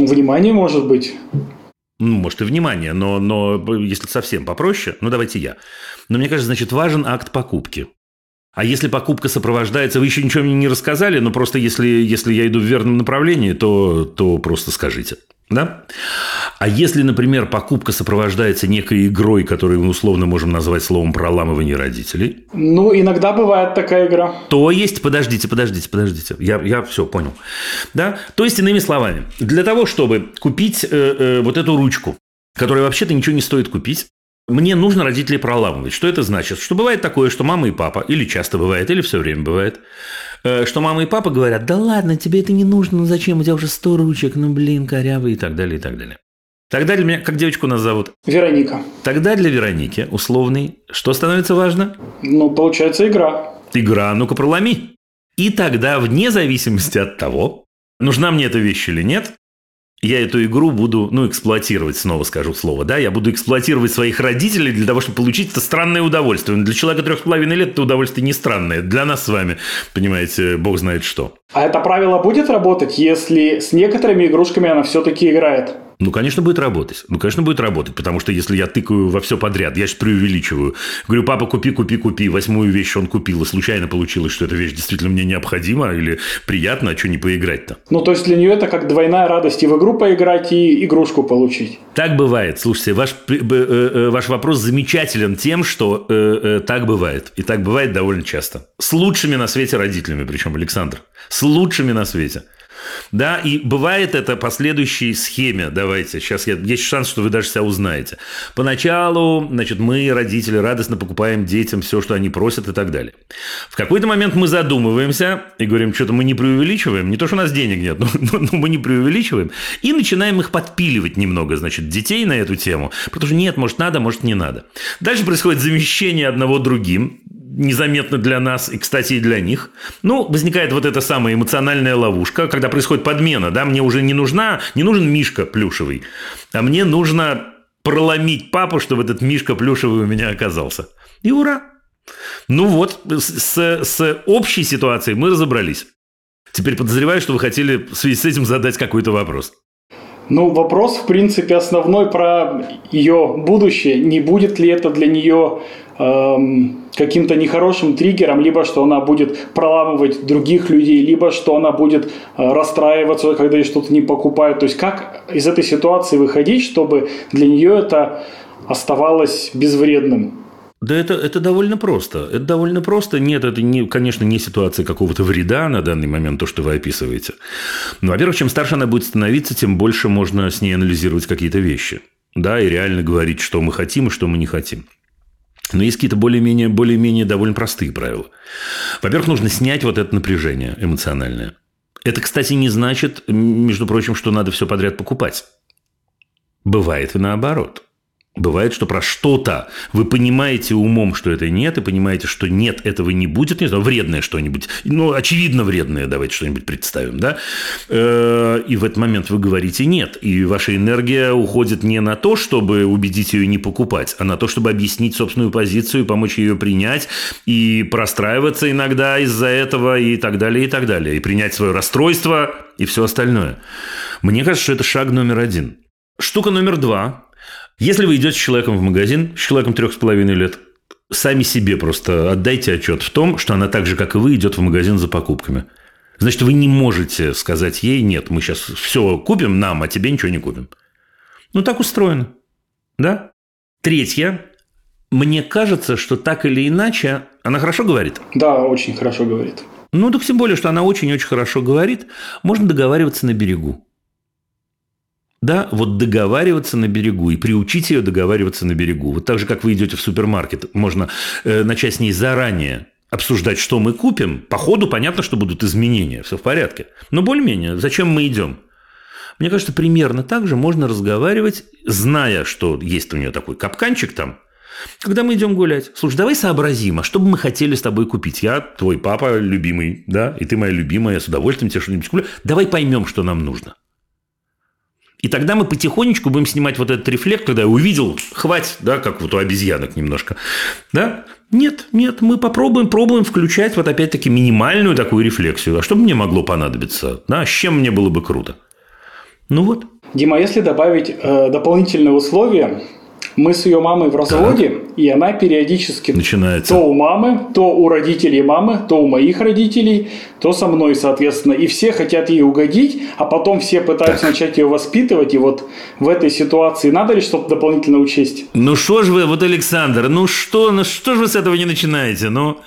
Ну, Внимание может быть. Ну, может, и внимание, но, но если совсем попроще, ну, давайте я. Но мне кажется, значит, важен акт покупки. А если покупка сопровождается, вы еще ничего мне не рассказали, но просто если, если я иду в верном направлении, то, то просто скажите. Да? А если, например, покупка сопровождается некой игрой, которую мы условно можем назвать словом проламывание родителей, Ну, иногда бывает такая игра. то есть, подождите, подождите, подождите, я, я все понял. Да? То есть, иными словами, для того, чтобы купить э, э, вот эту ручку, которая вообще-то ничего не стоит купить, мне нужно родителей проламывать. Что это значит? Что бывает такое, что мама и папа, или часто бывает, или все время бывает, э, что мама и папа говорят, да ладно, тебе это не нужно, ну зачем, у тебя уже 100 ручек, ну блин, корявый и так далее, и так далее. Тогда для меня, как девочку нас зовут? Вероника. Тогда для Вероники, условный, что становится важно? Ну, получается игра. Игра, ну-ка проломи. И тогда, вне зависимости от того, нужна мне эта вещь или нет, я эту игру буду, ну, эксплуатировать, снова скажу слово, да, я буду эксплуатировать своих родителей для того, чтобы получить это странное удовольствие. Для человека трех с половиной лет это удовольствие не странное. Для нас с вами, понимаете, бог знает что. А это правило будет работать, если с некоторыми игрушками она все-таки играет? Ну, конечно, будет работать. Ну, конечно, будет работать, потому что если я тыкаю во все подряд, я же преувеличиваю. Говорю, папа, купи, купи, купи. Восьмую вещь он купил, и случайно получилось, что эта вещь действительно мне необходима или приятна, а что не поиграть-то? Ну, то есть для нее это как двойная радость и в игру поиграть, и игрушку получить. Так бывает. Слушайте, ваш, э, э, ваш вопрос замечателен тем, что э, э, так бывает. И так бывает довольно часто. С лучшими на свете родителями, причем, Александр. С лучшими на свете. Да, и бывает это по следующей схеме. Давайте, сейчас я, есть шанс, что вы даже себя узнаете. Поначалу, значит, мы, родители, радостно покупаем детям все, что они просят и так далее. В какой-то момент мы задумываемся и говорим, что-то мы не преувеличиваем. Не то, что у нас денег нет, (laughs) но, но, но мы не преувеличиваем. И начинаем их подпиливать немного, значит, детей на эту тему. Потому что нет, может, надо, может, не надо. Дальше происходит замещение одного другим незаметно для нас и, кстати, и для них. Ну, возникает вот эта самая эмоциональная ловушка, когда происходит подмена, да, мне уже не нужна, не нужен мишка плюшевый, а мне нужно проломить папу, чтобы этот мишка плюшевый у меня оказался. И ура! Ну вот, с, с общей ситуацией мы разобрались. Теперь подозреваю, что вы хотели в связи с этим задать какой-то вопрос. Ну, вопрос, в принципе, основной про ее будущее. Не будет ли это для нее эм, каким-то нехорошим триггером, либо что она будет проламывать других людей, либо что она будет э, расстраиваться, когда ей что-то не покупают. То есть как из этой ситуации выходить, чтобы для нее это оставалось безвредным? Да это, это довольно просто. Это довольно просто. Нет, это, не, конечно, не ситуация какого-то вреда на данный момент, то, что вы описываете. Но, во-первых, чем старше она будет становиться, тем больше можно с ней анализировать какие-то вещи. Да, и реально говорить, что мы хотим и что мы не хотим. Но есть какие-то более-менее, более-менее довольно простые правила. Во-первых, нужно снять вот это напряжение эмоциональное. Это, кстати, не значит, между прочим, что надо все подряд покупать. Бывает и наоборот. Бывает, что про что-то вы понимаете умом, что это нет, и понимаете, что нет, этого не будет, не знаю, вредное что-нибудь. Ну, очевидно, вредное, давайте что-нибудь представим, да? Э, и в этот момент вы говорите нет. И ваша энергия уходит не на то, чтобы убедить ее не покупать, а на то, чтобы объяснить собственную позицию, помочь ее принять и простраиваться иногда из-за этого и так далее, и так далее. И принять свое расстройство и все остальное. Мне кажется, что это шаг номер один. Штука номер два если вы идете с человеком в магазин, с человеком трех с половиной лет, сами себе просто отдайте отчет в том, что она так же, как и вы, идет в магазин за покупками. Значит, вы не можете сказать ей, нет, мы сейчас все купим нам, а тебе ничего не купим. Ну, так устроено. Да? Третье. Мне кажется, что так или иначе она хорошо говорит. Да, очень хорошо говорит. Ну, так тем более, что она очень-очень хорошо говорит, можно договариваться на берегу. Да, вот договариваться на берегу и приучить ее договариваться на берегу. Вот так же, как вы идете в супермаркет, можно э, начать с ней заранее обсуждать, что мы купим. По ходу понятно, что будут изменения, все в порядке. Но более-менее, зачем мы идем? Мне кажется, примерно так же можно разговаривать, зная, что есть у нее такой капканчик там, когда мы идем гулять. Слушай, давай сообразим, а что бы мы хотели с тобой купить? Я твой папа любимый, да, и ты моя любимая, я с удовольствием тебе что-нибудь куплю. Давай поймем, что нам нужно. И тогда мы потихонечку будем снимать вот этот рефлект, когда я увидел, хватит, да, как вот у обезьянок немножко. Да? Нет, нет, мы попробуем, пробуем включать вот опять-таки минимальную такую рефлексию. А что мне могло понадобиться? Да, с чем мне было бы круто? Ну вот. Дима, если добавить э, дополнительное условие, мы с ее мамой в разводе, так. и она периодически Начинается. то у мамы, то у родителей мамы, то у моих родителей, то со мной, соответственно. И все хотят ей угодить, а потом все пытаются так. начать ее воспитывать. И вот в этой ситуации надо ли что-то дополнительно учесть? Ну что же вы, вот Александр, ну что, ну что же вы с этого не начинаете? Ну,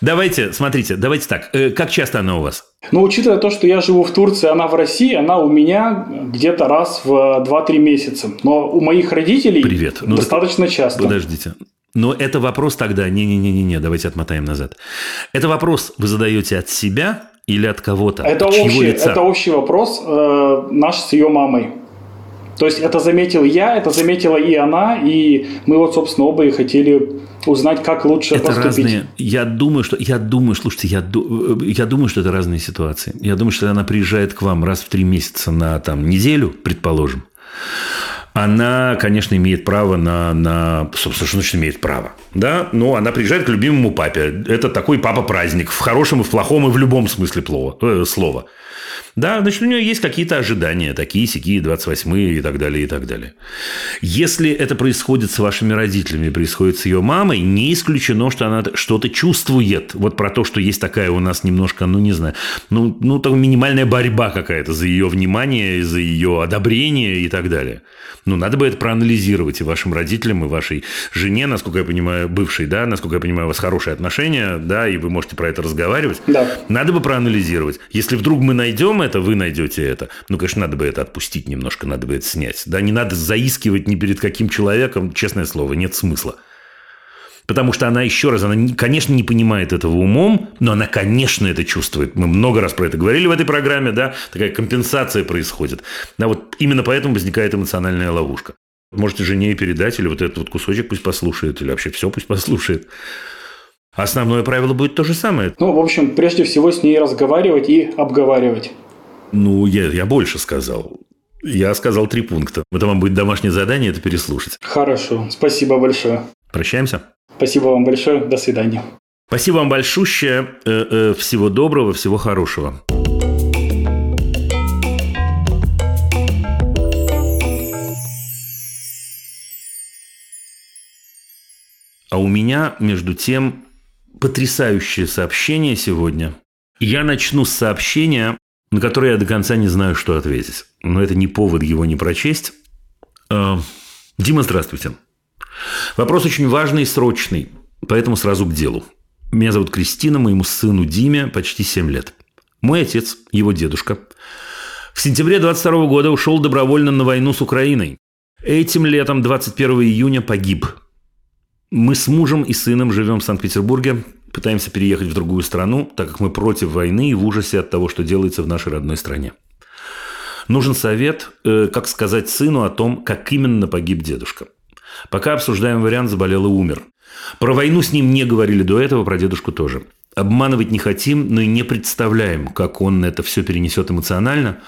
давайте, смотрите, давайте так. Э, как часто она у вас? Но учитывая то, что я живу в Турции, она в России, она у меня где-то раз в 2-3 месяца. Но у моих родителей Привет. Ну, достаточно так... часто. Подождите. Но это вопрос тогда... Не-не-не-не, давайте отмотаем назад. Это вопрос вы задаете от себя или от кого-то? Это, общий, это общий вопрос э, наш с ее мамой. То есть это заметил я, это заметила и она, и мы вот, собственно, оба и хотели узнать, как лучше это поступить. Разные. Я думаю, что я думаю, слушайте, я, я думаю, что это разные ситуации. Я думаю, что она приезжает к вам раз в три месяца на там неделю, предположим. Она, конечно, имеет право на, на... Собственно, что значит имеет право? Да? Но она приезжает к любимому папе. Это такой папа-праздник. В хорошем и в плохом, и в любом смысле э, слова. Да, значит, у нее есть какие-то ожидания, такие, сякие, 28-е и так далее, и так далее. Если это происходит с вашими родителями, происходит с ее мамой, не исключено, что она что-то чувствует. Вот про то, что есть такая у нас немножко, ну, не знаю, ну, ну там минимальная борьба какая-то за ее внимание, за ее одобрение и так далее. Ну, надо бы это проанализировать и вашим родителям, и вашей жене, насколько я понимаю, бывшей, да, насколько я понимаю, у вас хорошие отношения, да, и вы можете про это разговаривать. Да. Надо бы проанализировать. Если вдруг мы найдем это, вы найдете это. Ну, конечно, надо бы это отпустить немножко, надо бы это снять. Да, не надо заискивать ни перед каким человеком, честное слово, нет смысла. Потому что она, еще раз, она, конечно, не понимает этого умом, но она, конечно, это чувствует. Мы много раз про это говорили в этой программе, да, такая компенсация происходит. Да, вот именно поэтому возникает эмоциональная ловушка. Можете жене передать, или вот этот вот кусочек пусть послушает, или вообще все пусть послушает. Основное правило будет то же самое. Ну, в общем, прежде всего с ней разговаривать и обговаривать. Ну, я, я больше сказал. Я сказал три пункта. Это вам будет домашнее задание это переслушать. Хорошо. Спасибо большое. Прощаемся. Спасибо вам большое. До свидания. Спасибо вам большое. Э, э, всего доброго, всего хорошего. А у меня, между тем, потрясающее сообщение сегодня. Я начну с сообщения на который я до конца не знаю, что ответить. Но это не повод его не прочесть. А, Дима, здравствуйте. Вопрос очень важный и срочный, поэтому сразу к делу. Меня зовут Кристина, моему сыну Диме почти 7 лет. Мой отец, его дедушка, в сентябре 22 года ушел добровольно на войну с Украиной. Этим летом, 21 июня, погиб. Мы с мужем и сыном живем в Санкт-Петербурге, пытаемся переехать в другую страну, так как мы против войны и в ужасе от того, что делается в нашей родной стране. Нужен совет, э, как сказать сыну о том, как именно погиб дедушка. Пока обсуждаем вариант «заболел и умер». Про войну с ним не говорили до этого, про дедушку тоже. Обманывать не хотим, но и не представляем, как он это все перенесет эмоционально.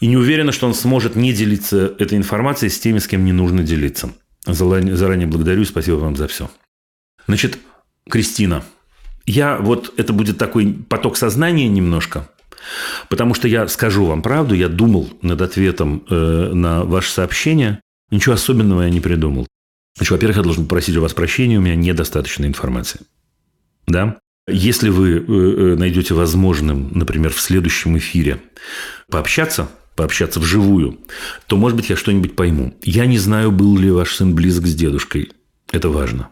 И не уверены, что он сможет не делиться этой информацией с теми, с кем не нужно делиться. Заранее благодарю спасибо вам за все. Значит, Кристина, я вот, это будет такой поток сознания немножко, потому что я скажу вам правду, я думал над ответом э, на ваше сообщение, ничего особенного я не придумал. Значит, во-первых, я должен попросить у вас прощения, у меня недостаточно информации. Да? Если вы э, э, найдете возможным, например, в следующем эфире пообщаться – пообщаться вживую, то, может быть, я что-нибудь пойму. Я не знаю, был ли ваш сын близок с дедушкой. Это важно.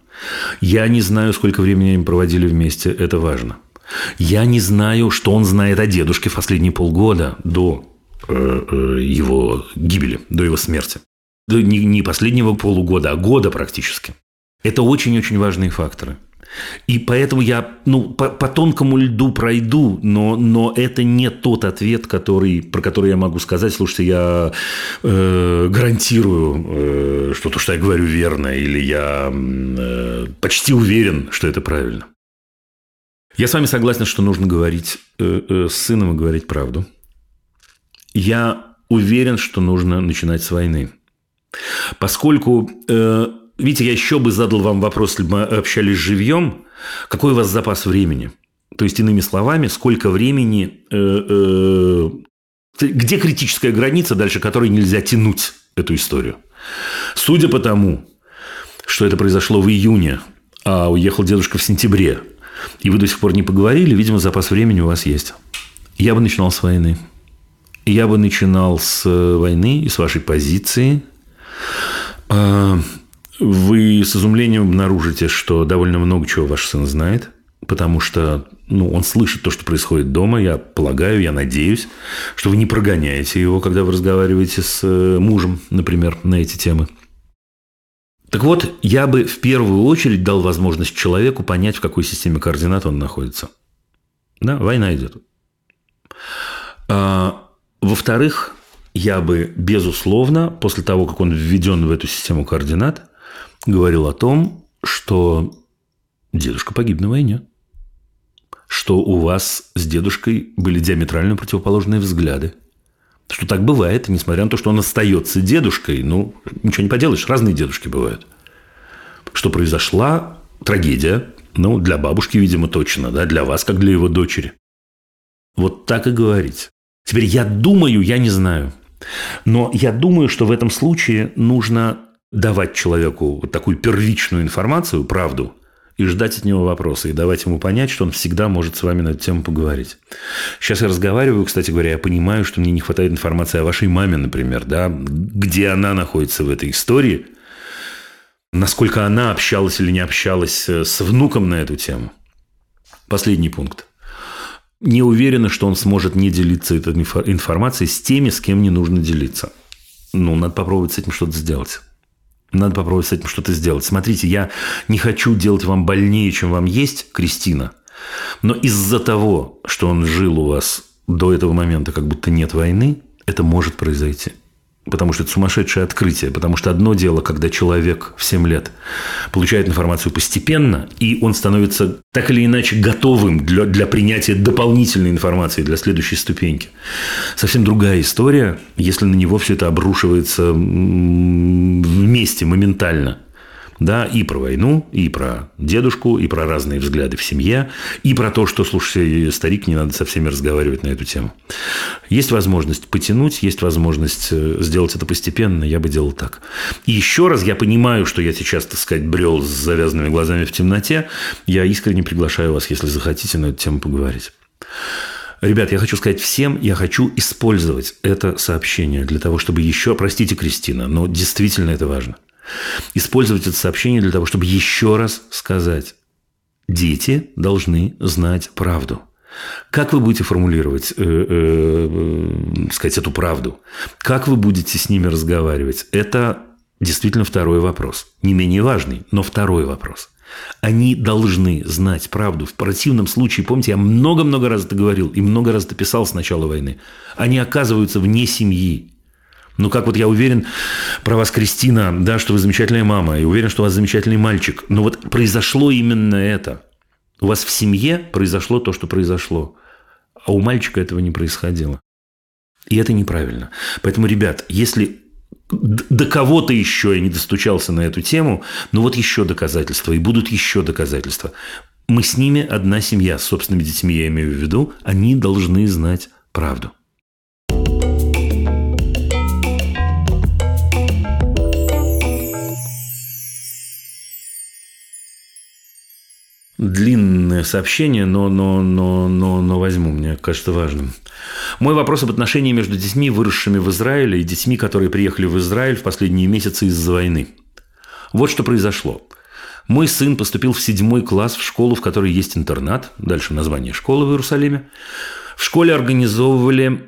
Я не знаю, сколько времени они проводили вместе. Это важно. Я не знаю, что он знает о дедушке в последние полгода до э, э, его гибели, до его смерти. Не, не последнего полугода, а года практически. Это очень-очень важные факторы. И поэтому я ну, по, по тонкому льду пройду, но, но это не тот ответ, который, про который я могу сказать, слушайте, я э, гарантирую, э, что то, что я говорю, верно, или я э, почти уверен, что это правильно. Я с вами согласен, что нужно говорить э, э, с сыном и говорить правду. Я уверен, что нужно начинать с войны. Поскольку э, Видите, я еще бы задал вам вопрос, если бы мы общались живьем. Какой у вас запас времени? То есть, иными словами, сколько времени, э, э, где критическая граница, дальше которой нельзя тянуть эту историю? Судя по тому, что это произошло в июне, а уехал дедушка в сентябре, и вы до сих пор не поговорили, видимо, запас времени у вас есть. Я бы начинал с войны. Я бы начинал с войны и с вашей позиции. Вы с изумлением обнаружите, что довольно много чего ваш сын знает, потому что ну, он слышит то, что происходит дома. Я полагаю, я надеюсь, что вы не прогоняете его, когда вы разговариваете с э, мужем, например, на эти темы. Так вот, я бы в первую очередь дал возможность человеку понять, в какой системе координат он находится. Да, война идет. А, во-вторых, я бы, безусловно, после того, как он введен в эту систему координат, говорил о том, что дедушка погиб на войне. Что у вас с дедушкой были диаметрально противоположные взгляды. Что так бывает, несмотря на то, что он остается дедушкой, ну, ничего не поделаешь, разные дедушки бывают. Что произошла трагедия, ну, для бабушки, видимо, точно, да, для вас, как для его дочери. Вот так и говорить. Теперь я думаю, я не знаю. Но я думаю, что в этом случае нужно давать человеку такую первичную информацию, правду, и ждать от него вопросы, и давать ему понять, что он всегда может с вами на эту тему поговорить. Сейчас я разговариваю, кстати говоря, я понимаю, что мне не хватает информации о вашей маме, например, да, где она находится в этой истории, насколько она общалась или не общалась э, с внуком на эту тему. Последний пункт. Не уверена, что он сможет не делиться этой информацией с теми, с кем не нужно делиться. Ну, надо попробовать с этим что-то сделать. Надо попробовать с этим что-то сделать. Смотрите, я не хочу делать вам больнее, чем вам есть, Кристина. Но из-за того, что он жил у вас до этого момента, как будто нет войны, это может произойти. Потому что это сумасшедшее открытие. Потому что одно дело, когда человек в 7 лет получает информацию постепенно, и он становится так или иначе готовым для, для принятия дополнительной информации для следующей ступеньки. Совсем другая история, если на него все это обрушивается вместе, моментально – да, и про войну, и про дедушку, и про разные взгляды в семье, и про то, что, слушайте, старик, не надо со всеми разговаривать на эту тему. Есть возможность потянуть, есть возможность э, сделать это постепенно, я бы делал так. И еще раз, я понимаю, что я сейчас, так сказать, брел с завязанными глазами в темноте, я искренне приглашаю вас, если захотите, на эту тему поговорить. Ребят, я хочу сказать всем, я хочу использовать это сообщение для того, чтобы еще, простите, Кристина, но действительно это важно – Использовать это сообщение для того, чтобы еще раз сказать, дети должны знать правду. Как вы будете формулировать, э, э, сказать, эту правду? Как вы будете с ними разговаривать? Это действительно второй вопрос. Не менее важный, но второй вопрос. Они должны знать правду. В противном случае, помните, я много-много раз это говорил и много раз это писал с начала войны. Они оказываются вне семьи. Ну, как вот я уверен про вас, Кристина, да, что вы замечательная мама, и уверен, что у вас замечательный мальчик. Но вот произошло именно это. У вас в семье произошло то, что произошло. А у мальчика этого не происходило. И это неправильно. Поэтому, ребят, если до кого-то еще я не достучался на эту тему, но вот еще доказательства, и будут еще доказательства. Мы с ними одна семья, с собственными детьми я имею в виду, они должны знать правду. Длинное сообщение, но, но, но, но, но возьму, мне кажется важным. Мой вопрос об отношении между детьми, выросшими в Израиле, и детьми, которые приехали в Израиль в последние месяцы из-за войны. Вот что произошло. Мой сын поступил в седьмой класс в школу, в которой есть интернат, дальше название школы в Иерусалиме. В школе организовывали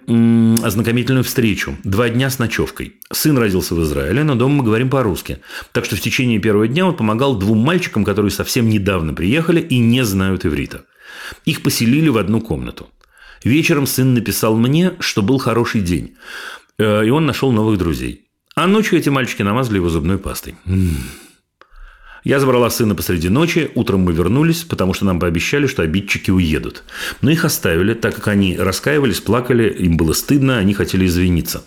ознакомительную встречу. Два дня с ночевкой. Сын родился в Израиле, но дома мы говорим по-русски. Так что в течение первого дня он помогал двум мальчикам, которые совсем недавно приехали и не знают иврита. Их поселили в одну комнату. Вечером сын написал мне, что был хороший день. Э, и он нашел новых друзей. А ночью эти мальчики намазали его зубной пастой. Я забрала сына посреди ночи, утром мы вернулись, потому что нам пообещали, что обидчики уедут. Но их оставили, так как они раскаивались, плакали, им было стыдно, они хотели извиниться.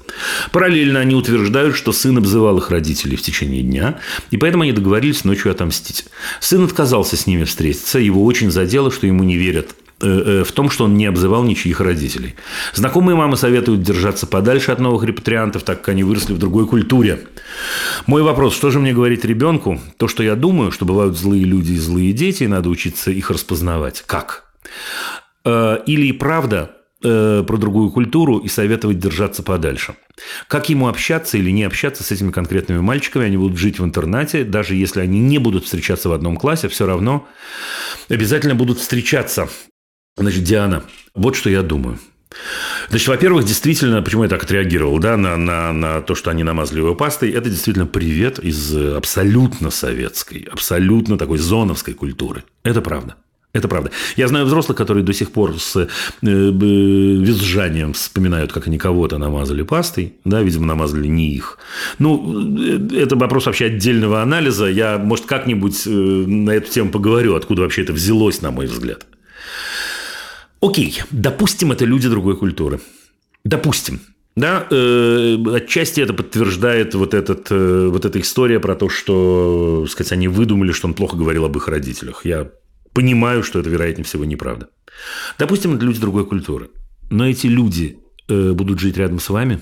Параллельно они утверждают, что сын обзывал их родителей в течение дня, и поэтому они договорились ночью отомстить. Сын отказался с ними встретиться, его очень задело, что ему не верят в том, что он не обзывал ничьих родителей. Знакомые мамы советуют держаться подальше от новых репатриантов, так как они выросли в другой культуре. Мой вопрос, что же мне говорить ребенку? То, что я думаю, что бывают злые люди и злые дети, и надо учиться их распознавать. Как? Э, или правда про другую культуру и советовать держаться подальше. Как ему общаться или не общаться с этими конкретными мальчиками? Они будут жить в интернате, даже если они не будут встречаться в одном классе, все равно обязательно будут встречаться. Значит, Диана, вот что я думаю. Значит, во-первых, действительно, почему я так отреагировал, да, на, на, на то, что они намазали его пастой, это действительно привет из абсолютно советской, абсолютно такой зоновской культуры. Это правда. Это правда. Я знаю взрослых, которые до сих пор с э, визжанием вспоминают, как они кого-то намазали пастой. Да, видимо, намазали не их. Ну, э, это вопрос вообще отдельного анализа. Я, может, как-нибудь э, на эту тему поговорю, откуда вообще это взялось, на мой взгляд. Окей, допустим, это люди другой культуры. Допустим. Да, э, отчасти это подтверждает вот, этот, э, вот эта история про то, что, сказать, они выдумали, что он плохо говорил об их родителях. Я понимаю, что это, вероятнее всего, неправда. Допустим, это люди другой культуры. Но эти люди э, будут жить рядом с вами.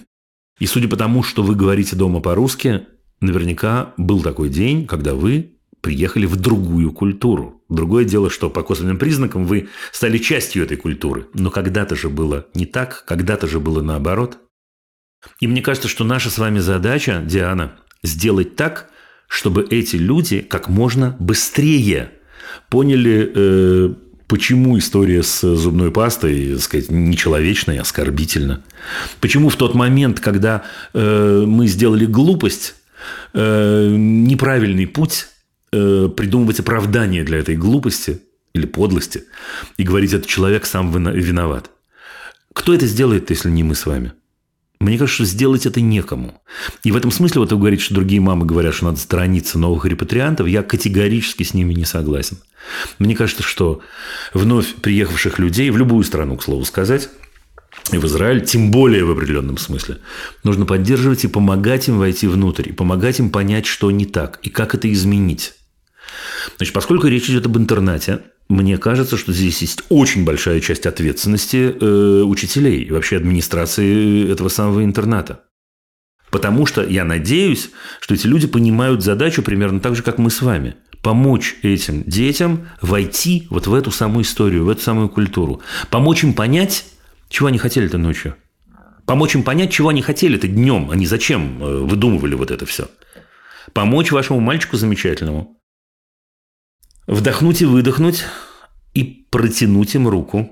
И судя по тому, что вы говорите дома по-русски, наверняка был такой день, когда вы приехали в другую культуру. Другое дело, что по косвенным признакам вы стали частью этой культуры. Но когда-то же было не так, когда-то же было наоборот. И мне кажется, что наша с вами задача, Диана, сделать так, чтобы эти люди как можно быстрее поняли, э, почему история с зубной пастой, так сказать, нечеловечная, оскорбительна. Почему в тот момент, когда э, мы сделали глупость, э, неправильный путь э, придумывать оправдание для этой глупости или подлости и говорить, этот человек сам виноват. Кто это сделает, если не мы с вами? Мне кажется, что сделать это некому. И в этом смысле, вот вы говорите, что другие мамы говорят, что надо сторониться новых репатриантов, я категорически с ними не согласен. Мне кажется, что вновь приехавших людей, в любую страну, к слову сказать, и в Израиль, тем более в определенном смысле, нужно поддерживать и помогать им войти внутрь, и помогать им понять, что не так, и как это изменить. Значит, поскольку речь идет об интернате, мне кажется, что здесь есть очень большая часть ответственности э, учителей и вообще администрации этого самого интерната. Потому что я надеюсь, что эти люди понимают задачу примерно так же, как мы с вами. Помочь этим детям войти вот в эту самую историю, в эту самую культуру. Помочь им понять, чего они хотели-то ночью. Помочь им понять, чего они хотели-то днем, они зачем э, выдумывали вот это все. Помочь вашему мальчику замечательному Вдохнуть и выдохнуть, и протянуть им руку,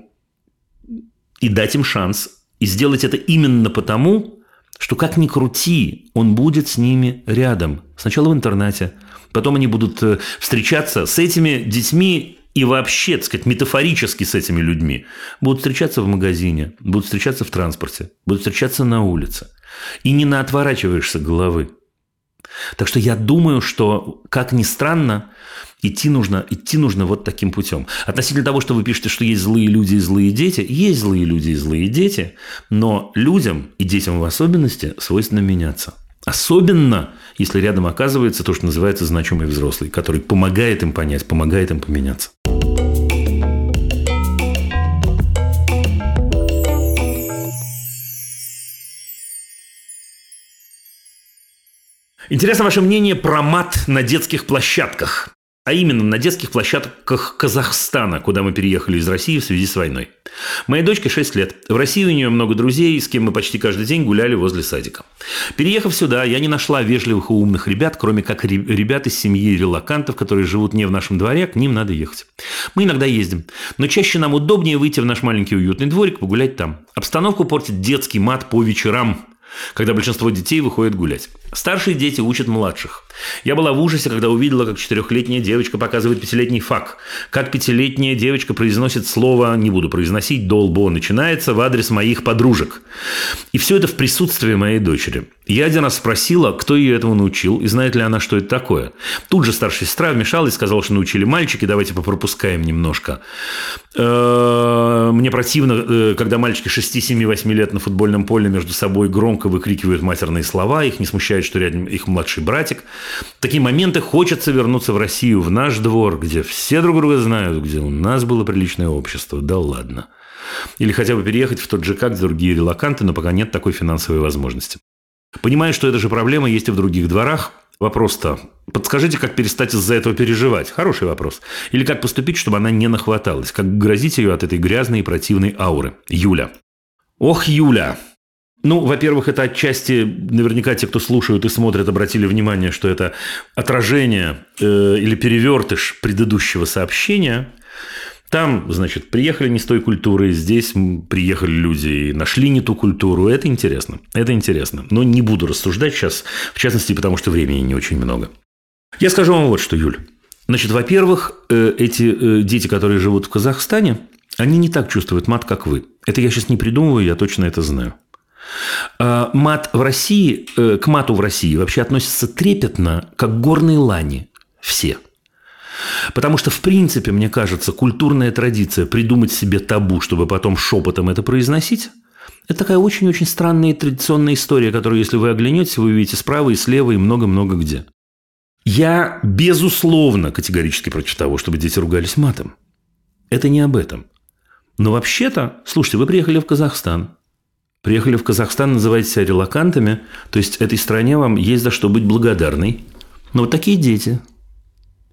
и дать им шанс, и сделать это именно потому, что как ни крути, он будет с ними рядом. Сначала в интернате, потом они будут э, встречаться с этими детьми и вообще, так сказать, метафорически с этими людьми. Будут встречаться в магазине, будут встречаться в транспорте, будут встречаться на улице. И не наотворачиваешься головы. Так что я думаю, что, как ни странно, идти нужно, идти нужно вот таким путем. Относительно того, что вы пишете, что есть злые люди и злые дети, есть злые люди и злые дети, но людям и детям в особенности свойственно меняться. Особенно, если рядом оказывается то, что называется значимый взрослый, который помогает им понять, помогает им поменяться. Интересно ваше мнение про мат на детских площадках. А именно на детских площадках Казахстана, куда мы переехали из России в связи с войной. Моей дочке 6 лет. В России у нее много друзей, с кем мы почти каждый день гуляли возле садика. Переехав сюда, я не нашла вежливых и умных ребят, кроме как ребят из семьи релакантов, которые живут не в нашем дворе, к ним надо ехать. Мы иногда ездим, но чаще нам удобнее выйти в наш маленький уютный дворик, погулять там. Обстановку портит детский мат по вечерам, когда большинство детей выходит гулять. Старшие дети учат младших. Я была в ужасе, когда увидела, как четырехлетняя девочка показывает пятилетний фак. Как пятилетняя девочка произносит слово, не буду произносить, долбо начинается в адрес моих подружек. И все это в присутствии моей дочери. Я один раз спросила, кто ее этому научил, и знает ли она, что это такое. Тут же старшая сестра вмешалась и сказала, что научили мальчики, давайте попропускаем немножко. Мне противно, э, когда мальчики 6, 7, 8 лет на футбольном поле между собой громко выкрикивают матерные слова, их не смущает, что рядом их младший братик. В такие моменты хочется вернуться в Россию, в наш двор, где все друг друга знают, где у нас было приличное общество. Да ладно. Или хотя бы переехать в тот же как другие релаканты, но пока нет такой финансовой возможности. Понимаю, что эта же проблема есть и в других дворах. Вопрос-то, подскажите, как перестать из-за этого переживать? Хороший вопрос. Или как поступить, чтобы она не нахваталась? Как грозить ее от этой грязной и противной ауры? Юля. Ох, Юля, ну, во-первых, это отчасти, наверняка те, кто слушают и смотрят, обратили внимание, что это отражение э, или перевертыш предыдущего сообщения. Там, значит, приехали не с той культуры, здесь приехали люди и нашли не ту культуру. Это интересно. Это интересно. Но не буду рассуждать сейчас, в частности, потому что времени не очень много. Я скажу вам вот что, Юль. Значит, во-первых, э, эти э, дети, которые живут в Казахстане, они не так чувствуют мат, как вы. Это я сейчас не придумываю, я точно это знаю. А, мат в России, э, к мату в России вообще относятся трепетно, как горные лани. Все. Потому что, в принципе, мне кажется, культурная традиция придумать себе табу, чтобы потом шепотом это произносить, это такая очень-очень странная и традиционная история, которую, если вы оглянетесь, вы увидите справа и слева и много-много где. Я, безусловно, категорически против того, чтобы дети ругались матом. Это не об этом. Но вообще-то, слушайте, вы приехали в Казахстан, приехали в Казахстан, называете себя релакантами, то есть этой стране вам есть за что быть благодарной. Но вот такие дети.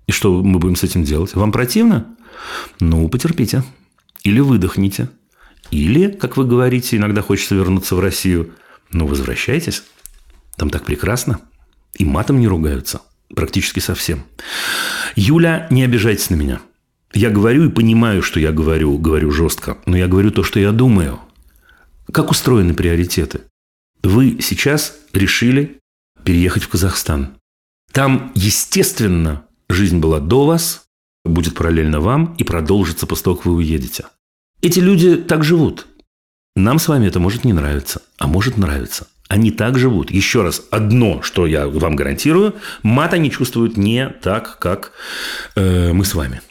И что мы будем с этим делать? Вам противно? Ну, потерпите. Или выдохните. Или, как вы говорите, иногда хочется вернуться в Россию. Ну, возвращайтесь. Там так прекрасно. И матом не ругаются. Практически совсем. Юля, не обижайтесь на меня. Я говорю и понимаю, что я говорю, говорю жестко. Но я говорю то, что я думаю – как устроены приоритеты? Вы сейчас решили переехать в Казахстан. Там, естественно, жизнь была до вас, будет параллельно вам и продолжится после того, как вы уедете. Эти люди так живут. Нам с вами это может не нравиться, а может нравиться. Они так живут. Еще раз, одно, что я вам гарантирую, мат они чувствуют не так, как э, мы с вами.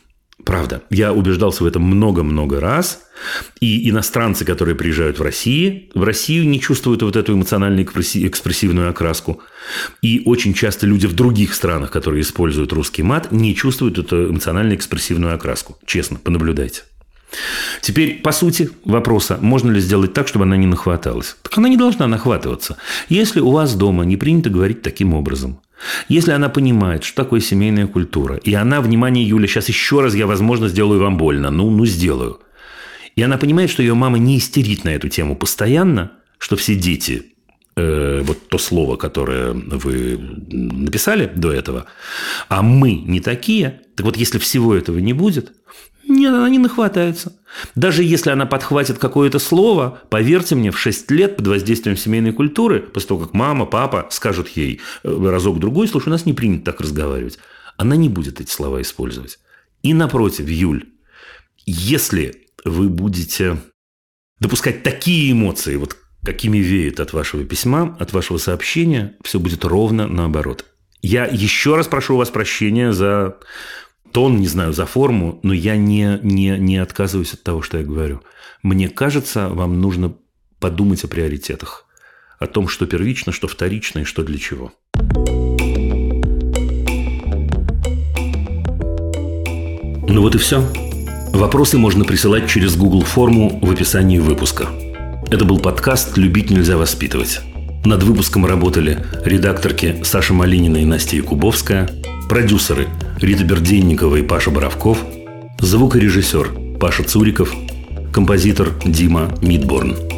Правда. Я убеждался в этом много-много раз. И иностранцы, которые приезжают в Россию, в Россию не чувствуют вот эту эмоционально-экспрессивную окраску. И очень часто люди в других странах, которые используют русский мат, не чувствуют эту эмоционально-экспрессивную окраску. Честно, понаблюдайте. Теперь, по сути вопроса, можно ли сделать так, чтобы она не нахваталась? Так она не должна нахватываться. Если у вас дома не принято говорить таким образом, если она понимает, что такое семейная культура, и она, внимание, Юля, сейчас еще раз я, возможно, сделаю вам больно, ну, ну, сделаю. И она понимает, что ее мама не истерит на эту тему постоянно, что все дети, э, вот то слово, которое вы написали до этого, а мы не такие, так вот, если всего этого не будет, Нет, она не нахватается. Даже если она подхватит какое-то слово, поверьте мне, в 6 лет под воздействием семейной культуры, после того, как мама, папа скажут ей э, разок-другой, слушай, у нас не принято так разговаривать, она не будет эти слова использовать. И напротив, Юль, если вы будете допускать такие эмоции, вот какими веет от вашего письма, от вашего сообщения, все будет ровно наоборот. Я еще раз прошу у вас прощения за тон, не знаю, за форму, но я не, не, не отказываюсь от того, что я говорю. Мне кажется, вам нужно подумать о приоритетах, о том, что первично, что вторично и что для чего. Ну вот и все. Вопросы можно присылать через Google форму в описании выпуска. Это был подкаст «Любить нельзя воспитывать». Над выпуском работали редакторки Саша Малинина и Настя Якубовская, продюсеры Рита Берденникова и Паша Боровков, звукорежиссер Паша Цуриков, композитор Дима Мидборн.